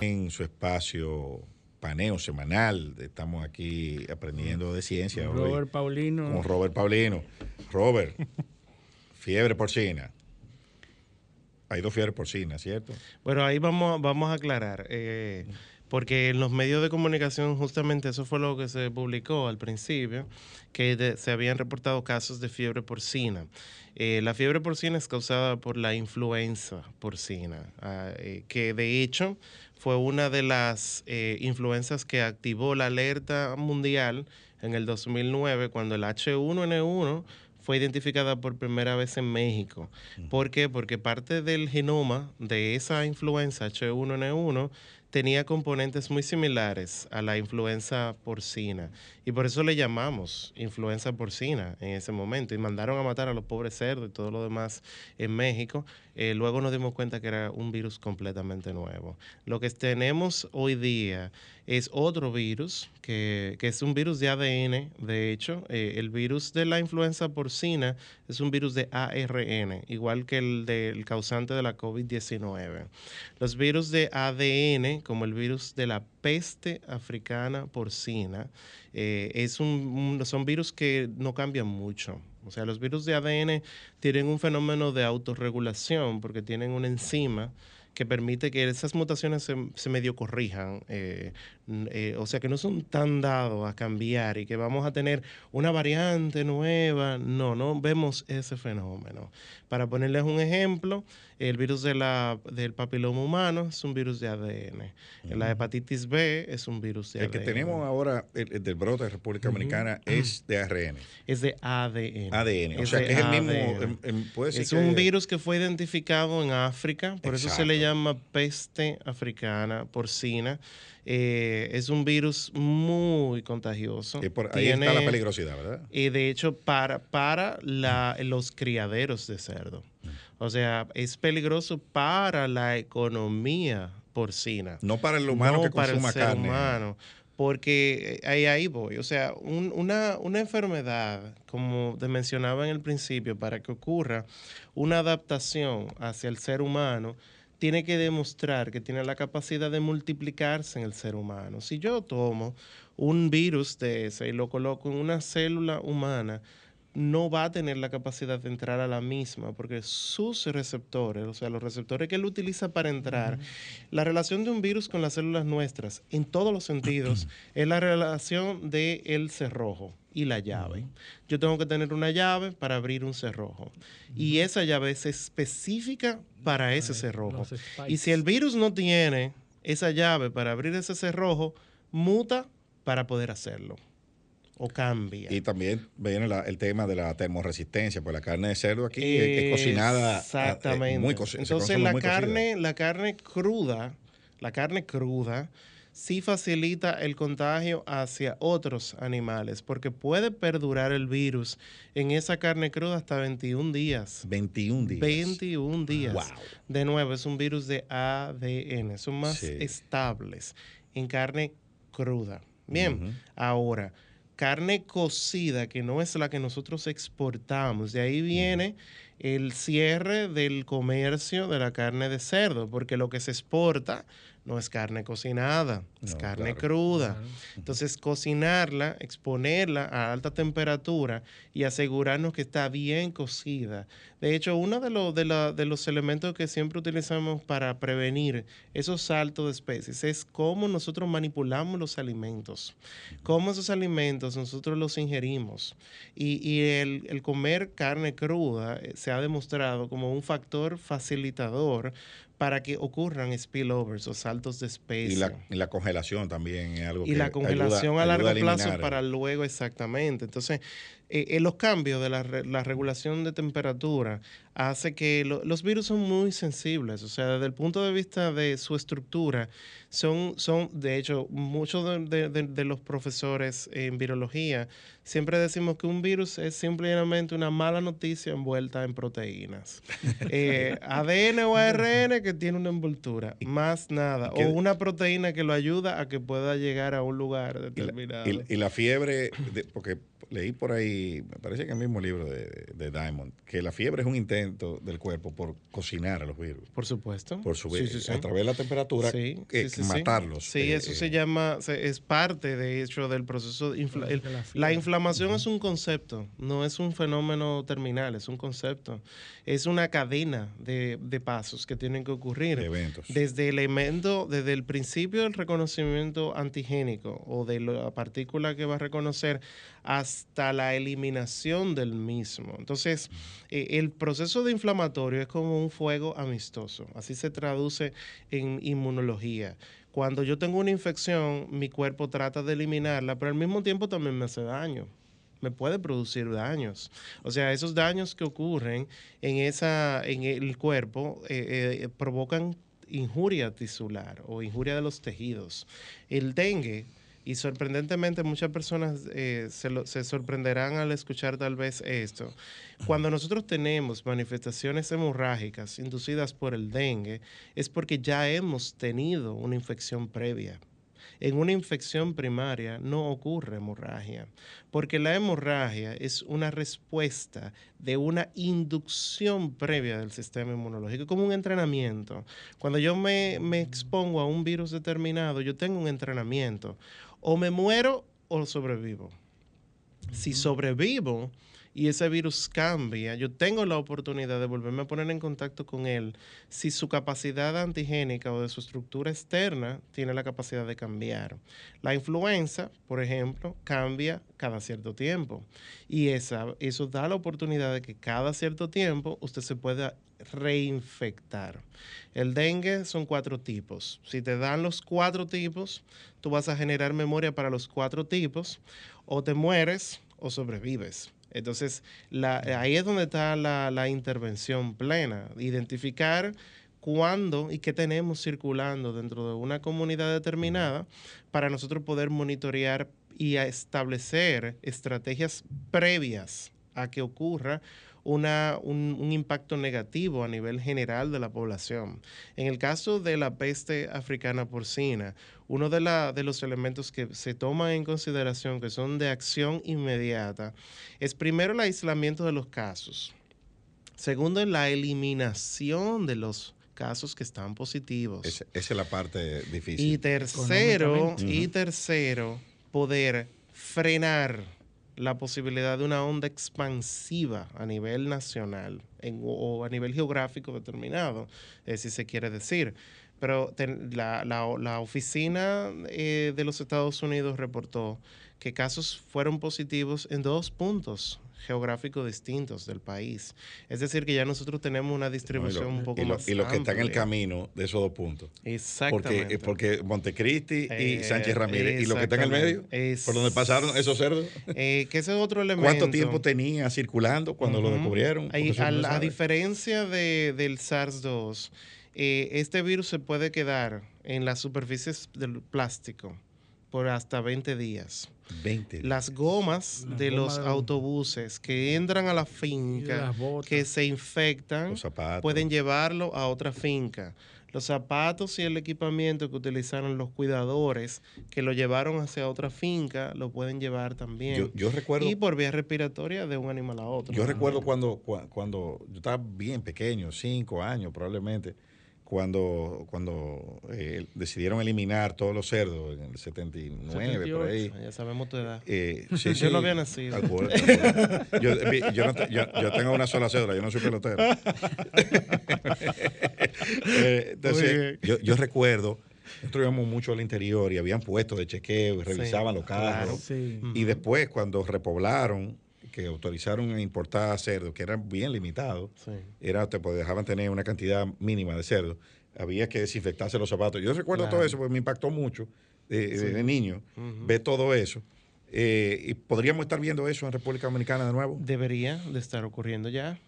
En su espacio paneo semanal, estamos aquí aprendiendo de ciencia. hoy Robert Paulino. Con Robert Paulino. Robert, *laughs* fiebre porcina. Hay dos fiebres porcinas, ¿cierto? Bueno, ahí vamos, vamos a aclarar, eh, porque en los medios de comunicación justamente eso fue lo que se publicó al principio, que de- se habían reportado casos de fiebre porcina. Eh, la fiebre porcina es causada por la influenza porcina, ah, eh, que de hecho fue una de las eh, influencias que activó la alerta mundial en el 2009 cuando el H1N1 fue identificada por primera vez en México. ¿Por qué? Porque parte del genoma de esa influenza H1N1 tenía componentes muy similares a la influenza porcina. Y por eso le llamamos influenza porcina en ese momento. Y mandaron a matar a los pobres cerdos y todo lo demás en México. Eh, luego nos dimos cuenta que era un virus completamente nuevo. Lo que tenemos hoy día es otro virus, que, que es un virus de ADN. De hecho, eh, el virus de la influenza porcina es un virus de ARN, igual que el del causante de la COVID-19. Los virus de ADN, como el virus de la peste africana porcina, eh, es un, son virus que no cambian mucho. O sea, los virus de ADN tienen un fenómeno de autorregulación porque tienen una enzima que permite que esas mutaciones se, se medio corrijan, eh, eh, o sea que no son tan dados a cambiar y que vamos a tener una variante nueva, no, no vemos ese fenómeno. Para ponerles un ejemplo, el virus de la, del papiloma humano es un virus de ADN, la hepatitis B es un virus de El ADN. que tenemos ahora, el, el del brote de República Dominicana, es de ARN. Es de ADN. ADN. O Es sea, que es el mismo. ADN. em, em, puede ser Es que- un virus que fue identificado en África, por eso se le. Llama peste africana porcina. Eh, es un virus muy contagioso. y por ahí está la peligrosidad, ¿verdad? Y de hecho, para, para la- los criaderos de cerdo. O sea, es peligroso para la economía porcina. No para el humano No que para el ser carne. humano. porque eh, ahí, ahí voy. O sea, un- una, una enfermedad, como te mencionaba en el principio, para que ocurra una adaptación hacia el ser humano, tiene que demostrar que tiene la capacidad de multiplicarse en el ser humano. Si yo tomo un virus de ese y lo coloco en una célula humana, no va a tener la capacidad de entrar a la misma, porque sus receptores, o sea, los receptores que él utiliza para entrar, la relación de un virus con las células nuestras, en todos los sentidos, *clears throat* es la relación del el cerrojo y la llave. Yo tengo que tener una llave para abrir un cerrojo. Y esa llave es específica para ese cerrojo. Y si el virus no tiene esa llave para abrir ese cerrojo, muta para poder hacerlo. O cambia. Y también viene la- el tema de la termoresistencia, pues la carne de cerdo aquí es, cocinada. eh, Exactamente. muy se Entonces la muy cocida. carne, la carne cruda, la carne cruda sí facilita el contagio hacia otros animales, porque puede perdurar el virus en esa carne cruda hasta 21 días. 21 días. 21 días. Wow. De nuevo, es un virus de ADN, son más Sí. estables en carne cruda. Bien, ahora, carne cocida, que no es la que nosotros exportamos, de ahí viene el cierre del comercio de la carne de cerdo, porque lo que se exporta no es carne cocinada, es No, carne claro. cruda. Entonces, cocinarla, exponerla a alta temperatura y asegurarnos que está bien cocida. De hecho, uno de, los de, la- de los elementos que siempre utilizamos para prevenir esos saltos de especies es cómo nosotros manipulamos los alimentos, cómo esos alimentos nosotros los ingerimos. Y, y el, el comer carne cruda eh, se ha demostrado como un factor facilitador para que ocurran spillovers o saltos de especie. Y la, y la congelación también es algo Y que la congelación ayuda- a largo ayuda plazo para luego, exactamente. Entonces, eh, eh, los cambios de la, re- la regulación de temperatura hace que lo- los virus son muy sensibles. O sea, desde el punto de vista de su estructura, son, son de hecho, muchos de, de- de- de los profesores en virología siempre decimos que un virus es simplemente una mala noticia envuelta en proteínas. *laughs* Eh, ADN o ARN que tiene una envoltura, más nada. O una proteína que lo ayuda a que pueda llegar a un lugar Y la, determinado. y- y la fiebre, de- porque leí por ahí, me parece que en el mismo libro de, de Diamond, que la fiebre es un intento del cuerpo por cocinar a los virus. Por supuesto. Por subir, Sí, sí, sí. a través de la temperatura, Sí, eh, sí, sí, sí. matarlos. Sí, eh, eso eh, se llama, se- es parte de hecho del proceso. de infla- el- la inflamación es un concepto, no es un fenómeno terminal, es un concepto. Es una cadena de, de pasos que tienen que ocurrir. de eventos. Desde elemento, desde el principio del reconocimiento antigénico o de la partícula que va a reconocer hasta la eliminación del mismo. Entonces, eh, el proceso de inflamatorio es como un fuego amistoso. Así se traduce en inmunología. Cuando yo tengo una infección, mi cuerpo trata de eliminarla, pero al mismo tiempo también me hace daño me puede producir daños. O sea, esos daños que ocurren en, esa, en el cuerpo eh, eh, provocan injuria tisular o injuria de los tejidos. El dengue, y sorprendentemente muchas personas eh, se, sorprenderán al escuchar tal vez esto, cuando nosotros tenemos manifestaciones hemorrágicas inducidas por el dengue, es porque ya hemos tenido una infección previa. En una infección primaria no ocurre hemorragia, porque la hemorragia es una respuesta de una inducción previa del sistema inmunológico, como un entrenamiento. Cuando yo me expongo a un virus determinado, yo tengo un entrenamiento. O me muero o sobrevivo. Si sobrevivo y ese virus cambia, yo tengo la oportunidad de volverme a poner en contacto con él si su capacidad antigénica o de su estructura externa tiene la capacidad de cambiar. La influenza, por ejemplo, cambia cada cierto tiempo y esa, eso da la oportunidad de que cada cierto tiempo usted se pueda reinfectar. El dengue son cuatro tipos. Si te dan los cuatro tipos, tú vas a generar memoria para los cuatro tipos, o te mueres o sobrevives. Entonces, ahí es donde está la, intervención plena, identificar cuándo y qué tenemos circulando dentro de una comunidad determinada para nosotros poder monitorear y establecer estrategias previas a que ocurra una, un, un impacto negativo a nivel general de la población. En el caso de la peste africana porcina, uno de, la- de los elementos que se toma en consideración que son de acción inmediata es primero el aislamiento de los casos. Segundo, la eliminación de los casos que están positivos. Esa, esa es la parte difícil. Y tercero, Económicamente. y tercero, poder frenar la posibilidad de una onda expansiva a nivel nacional en- o a nivel geográfico determinado, eh, si se quiere decir. Pero la, la- la oficina eh, de los Estados Unidos reportó que casos fueron positivos en dos puntos geográficos distintos del país. Es decir, que ya nosotros tenemos una No, distribución lo- un poco y lo- más y los que están en el camino de esos dos puntos. Exactamente. Porque, porque Montecristi y Eh, Sánchez Ramírez, y los que están en el medio, por donde pasaron esos cerdos. Eh, que ese es otro elemento. ¿Cuánto tiempo tenía circulando cuando lo descubrieron? Ahí, no a diferencia de- del SARS-2, eh, este virus se puede quedar en las superficies del plástico por hasta 20 días. 20. Las gomas Las de gomas los de- autobuses que entran a la finca, que se infectan, pueden llevarlo a otra finca. Los zapatos y el equipamiento que utilizaron los cuidadores, que lo llevaron hacia otra finca, lo pueden llevar también. Yo, yo recuerdo, y por vía respiratoria de un animal a otro. yo recuerdo cuando, cua- cuando yo estaba bien pequeño, cinco años probablemente, cuando, cuando eh, decidieron eliminar todos los cerdos en el 79, por ahí. Ya sabemos tu edad. Eh, *laughs* sí, Yo sí. no había nacido. Yo, yo no te- yo- yo tengo una sola cédula, yo no soy pelotero. *laughs* Eh, entonces, yo, yo recuerdo, nosotros íbamos mucho al interior y habían puestos de chequeo y revisaban los carros. Y después, cuando repoblaron, que autorizaron a importar cerdos, que eran bien limitados, Sí. era, te dejaban tener una cantidad mínima de cerdos, había que desinfectarse los zapatos. Yo recuerdo todo eso porque me impactó mucho de, de- de niño, ver todo eso. Eh, y podríamos estar viendo eso en República Dominicana de nuevo. Debería de estar ocurriendo ya.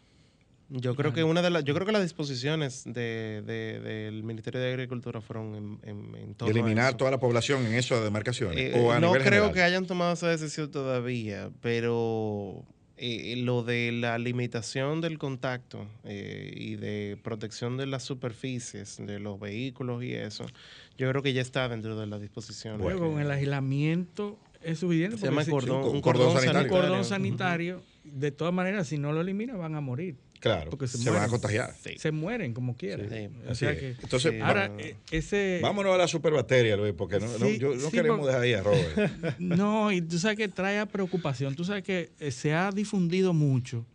Yo creo que una de las, yo creo que las disposiciones de, de- del Ministerio de Agricultura fueron en, en, en De a eliminar eso. toda la población en esas demarcaciones. Eh, o a no nivel creo general. que hayan tomado esa decisión todavía, pero eh, lo de la limitación del contacto eh, y de protección de las superficies de los vehículos y eso, yo creo que ya está dentro de las disposiciones. Luego, con el aislamiento es suficiente. Se llama cordón, un un cordón cordón, sanitario. un sanitario. cordón sanitario, de todas maneras, si no lo eliminan, van a morir. Claro, porque se se, van a contagiar. Sí. Se mueren como quieran. Sí. O sea que, Entonces, Sí. va- ahora, eh, ese. vámonos a la superbacteria, Luis, porque no, no- Sí, yo no sí, queremos dejar ahí a Robert. *laughs* No, y tú sabes que trae a preocupación. Tú sabes que eh, se ha difundido mucho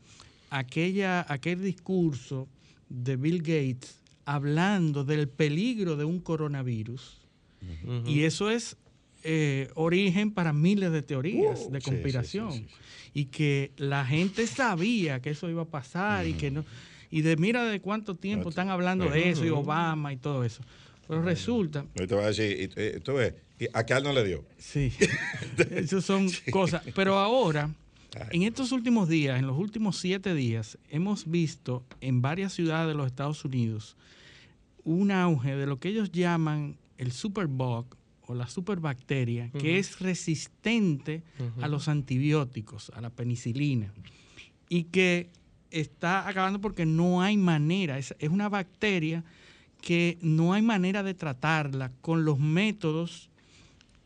aquella, aquel discurso de Bill Gates hablando del peligro de un coronavirus. Y eso es eh, origen para miles de teorías Uh, de conspiración. sí, sí, sí. Y que la gente sabía que eso iba a pasar y que no. Y de mira de cuánto tiempo No, están hablando de eso y Obama y todo eso. Pero resulta, te voy a decir, tú ves, a Carl no le dio. Sí, *laughs* esas son cosas. Pero ahora, en estos últimos días, en los últimos siete días, hemos visto en varias ciudades de los Estados Unidos un auge de lo que ellos llaman el superbug o la superbacteria, que es resistente a los antibióticos, a la penicilina, y que está acabando porque no hay manera, es, es una bacteria que no hay manera de tratarla con los métodos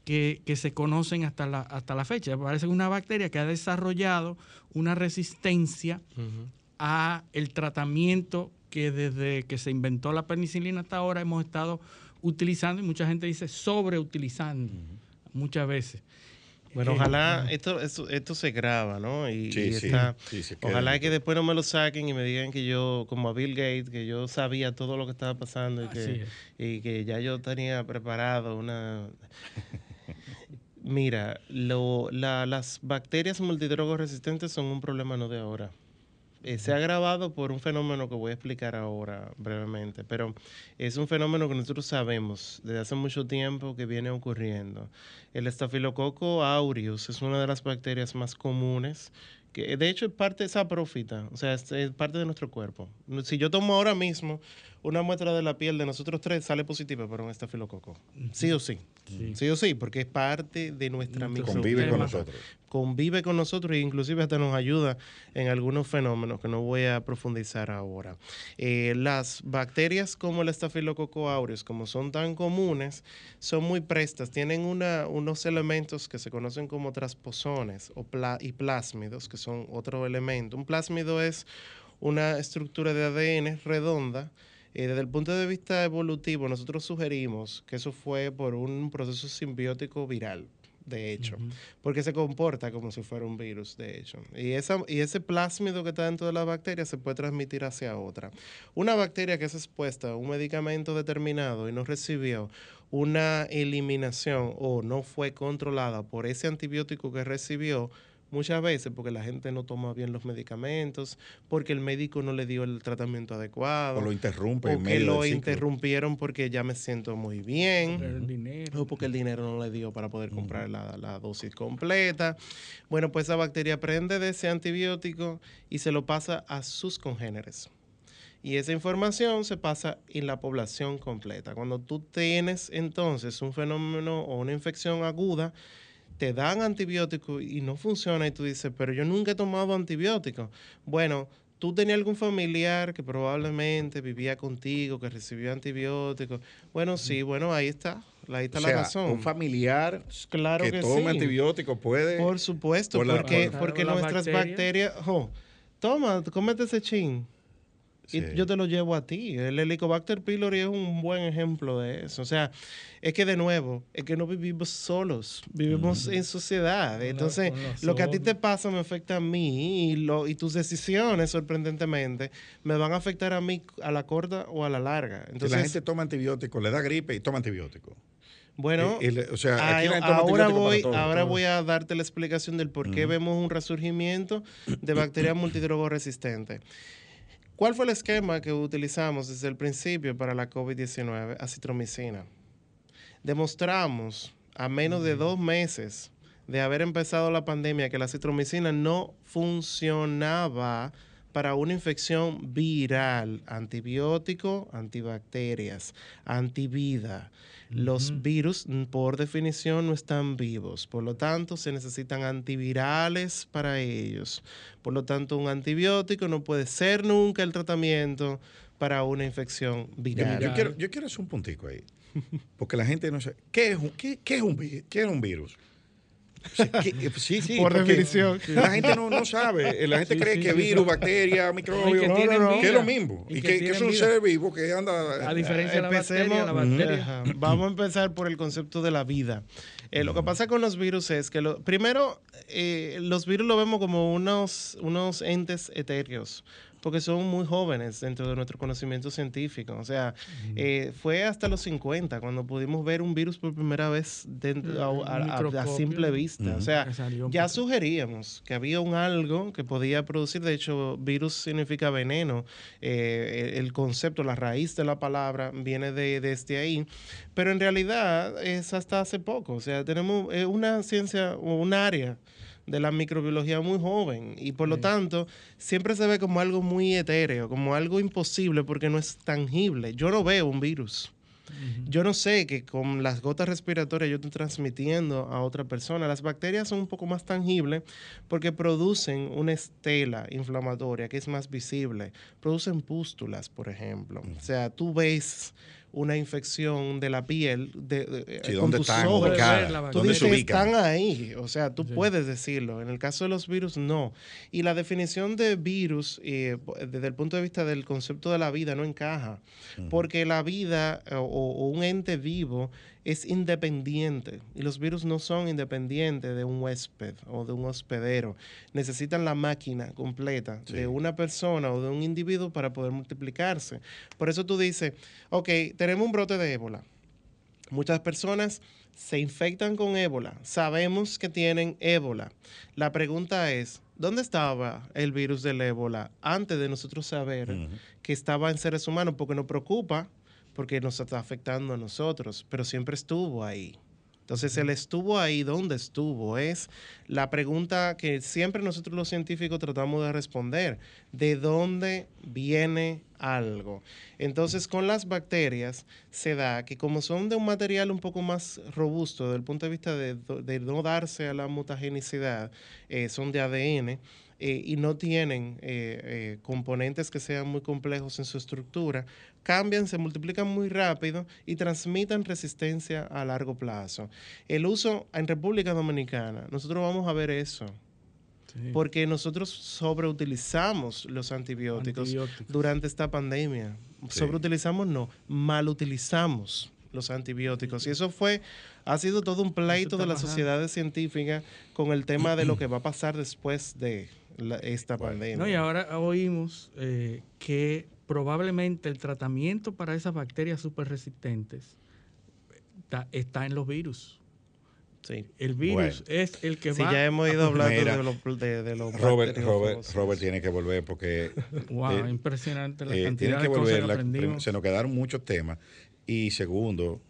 que, que se conocen hasta la, hasta la fecha. Parece una bacteria que ha desarrollado una resistencia Ujú. a el tratamiento que desde que se inventó la penicilina hasta ahora hemos estado utilizando y mucha gente dice sobreutilizando muchas veces. Bueno, Eh, ojalá esto, esto, esto se graba, ¿no? Y, Sí, y sí, está- sí, queda ojalá que después no me lo saquen y me digan que yo, como a Bill Gates, que yo sabía todo lo que estaba pasando y que, es. y que ya yo tenía preparado una... *laughs* Mira, lo, la- las bacterias multidrogos resistentes son un problema no de ahora. Eh, se ha agravado por un fenómeno que voy a explicar ahora brevemente, pero es un fenómeno que nosotros sabemos desde hace mucho tiempo que viene ocurriendo. El estafilococo aureus es una de las bacterias más comunes, que de hecho es parte saprófita, o sea, es, es parte de nuestro cuerpo. Si yo tomo ahora mismo una muestra de la piel de nosotros tres, sale positiva para un estafilococo. Sí o sí. Sí, o sí, porque es parte de nuestra micro- Convive con nosotros. Convive con nosotros e inclusive hasta nos ayuda en algunos fenómenos que no voy a profundizar ahora. Eh, las bacterias como el estafilococo aureus, como son tan comunes, son muy prestas, tienen una, unos elementos que se conocen como transposones o pla- y plásmidos, que son otro elemento. Un plásmido es una estructura de ADN redonda. Eh, desde el punto de vista evolutivo, nosotros sugerimos que eso fue por un proceso simbiótico viral, de hecho, porque se comporta como si fuera un virus, de hecho. Y, esa, y ese plásmido que está dentro de la bacteria se puede transmitir hacia otra. Una bacteria que es expuesta a un medicamento determinado y no recibió una eliminación o no fue controlada por ese antibiótico que recibió, muchas veces porque la gente no toma bien los medicamentos, porque el médico no le dio el tratamiento adecuado, O lo interrumpe en o que medio lo interrumpieron porque ya me siento muy bien, Pero el dinero. o porque el dinero no le dio para poder comprar la, la dosis completa. Bueno, pues esa bacteria aprende de ese antibiótico y se lo pasa a sus congéneres. Y esa información se pasa en la población completa. Cuando tú tienes entonces un fenómeno o una infección aguda, te dan antibiótico y no funciona y tú dices, pero yo nunca he tomado antibiótico. Bueno, tú tenías algún familiar que probablemente vivía contigo, que recibió antibióticos. Bueno, sí, bueno, ahí está. Ahí está O la sea, razón. Un familiar Claro que, que tome sí. antibióticos puede. Por supuesto, por la- porque, por- porque nuestras bacterias. bacterias, jo, toma, cómete ese chin. Sí. Y yo te lo llevo a ti. El Helicobacter pylori es un buen ejemplo de eso. O sea, es que de nuevo, es que no vivimos solos, vivimos en sociedad. Entonces, lo que a ti te pasa me afecta a mí y, lo, y tus decisiones, sorprendentemente, me van a afectar a mí a la corta o a la larga. Si Entonces, la gente toma antibióticos, le da gripe y toma antibióticos. bueno, le- o sea, aquí ahora voy, todo. ahora Todo. voy a darte la explicación del por qué vemos un resurgimiento de bacterias multidrogoresistentes. ¿Cuál fue el esquema que utilizamos desde el principio para la COVID-19? Acitromicina. Demostramos a menos de dos meses de haber empezado la pandemia que la citromicina no funcionaba para una infección viral, antibiótico, antibacterias, antivida. Los virus, mm, por definición, no están vivos. Por lo tanto, se necesitan antivirales para ellos. Por lo tanto, un antibiótico no puede ser nunca el tratamiento para una infección viral. yo quiero, yo quiero hacer un puntico ahí. Porque la gente no sabe. ¿Qué es un, qué, qué es un, vi- qué es un virus? Sea, ¿qué- sí, sí. Por definición. La gente no, no sabe. La gente Sí, cree sí, que sí, virus, sí. bacteria, microbio, que no, no, que es lo mismo. Y Y, que que, que es un vida. ser vivo que anda. A diferencia de la bacteria, la bacteria. Vamos a empezar por el concepto de la vida. Eh, Lo que pasa con los virus es que, lo, primero, eh, los virus lo vemos como unos, unos entes etéreos, porque son muy jóvenes dentro de nuestro conocimiento científico. O sea, eh, fue hasta los 50 cuando pudimos ver un virus por primera vez dentro, a- Un a, a- a microscopio. simple vista. O sea, ya sugeríamos que había un algo que podía producir, de hecho, virus significa veneno, eh, el concepto, la raíz de la palabra viene de, desde ahí, pero en realidad es hasta hace poco, o sea, tenemos eh, una ciencia o un área de la microbiología muy joven y por lo tanto siempre se ve como algo muy etéreo, como algo imposible porque no es tangible. Yo no veo un virus. Yo no sé que con las gotas respiratorias yo estoy transmitiendo a otra persona. Las bacterias son un poco más tangibles porque producen una estela inflamatoria que es más visible. Producen pústulas, por ejemplo. O sea, tú ves una infección de la piel de, de- Sí, con ¿dónde tus están ojos. ubicadas? Tú ¿Dónde se dices, ubican? están ahí, o sea, tú puedes decirlo. En el caso de los virus, no. Y la definición de virus, eh, desde el punto de vista del concepto de la vida, no encaja. Porque la vida eh, o, o un ente vivo es independiente y los virus no son independientes de un huésped o de un hospedero. Necesitan la máquina completa Sí. de una persona o de un individuo para poder multiplicarse. Por eso tú dices, ok, tenemos un brote de ébola. Muchas personas se infectan con ébola. Sabemos que tienen ébola. La pregunta es, ¿dónde estaba el virus del ébola antes de nosotros saber que estaba en seres humanos? Porque nos preocupa, porque nos está afectando a nosotros, pero siempre estuvo ahí. Entonces, él estuvo ahí, ¿dónde estuvo? Es la pregunta que siempre nosotros los científicos tratamos de responder. ¿De dónde viene algo? Entonces, con las bacterias se da que como son de un material un poco más robusto desde el punto de vista de, de no darse a la mutagenicidad, eh, son de ADN, eh, y no tienen eh, componentes que sean muy complejos en su estructura, cambian, se multiplican muy rápido y transmiten resistencia a largo plazo. El uso en República Dominicana, nosotros vamos a ver eso. Porque nosotros sobreutilizamos los antibióticos, Antibióticos. durante esta pandemia. Sobreutilizamos, no, malutilizamos los antibióticos. Y eso fue, ha sido todo un pleito de las bajando. sociedades científicas con el tema de lo que va a pasar después de la- esta pandemia. No, y ahora oímos eh, que probablemente el tratamiento para esas bacterias súper resistentes está, está en los virus. Sí. El virus es el que Sí, va. ya hemos ido hablando Mira, de los de, de los Robert. Robert, Robert tiene que volver porque... *laughs* Wow, impresionante la eh, cantidad tiene que de cosas volver. que la- aprendimos. se nos quedaron muchos temas. Y segundo,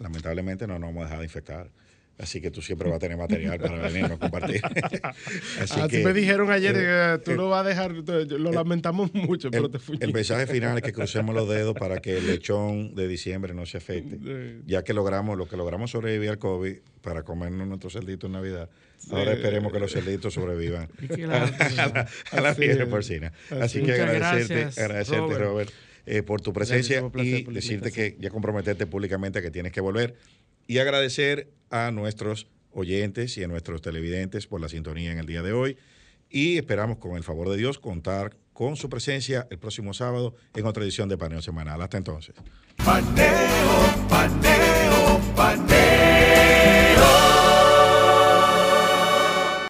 lamentablemente no nos vamos a dejar de infectar. Así que tú siempre vas a tener material para venirnos a compartir. *laughs* Así Así que, me dijeron ayer eh, que tú lo vas a dejar, lo lamentamos mucho, pero te fui. El mensaje final es que crucemos los dedos para que el lechón de diciembre no se afecte. Ya que logramos lo que logramos sobrevivir al COVID para comernos nuestros cerditos en Navidad. Ahora esperemos que los cerditos sobrevivan que a la- fiebre porcina. Así que agradecerte, gracias, agradecerte Robert, Robert. eh, por tu presencia Gracias, y por decirte que ya comprometerte públicamente que tienes que volver y agradecer a nuestros oyentes y a nuestros televidentes por la sintonía en el día de hoy y esperamos con el favor de Dios contar con su presencia el próximo sábado en otra edición de Paneo Semanal. Hasta entonces. Paneo, paneo, paneo.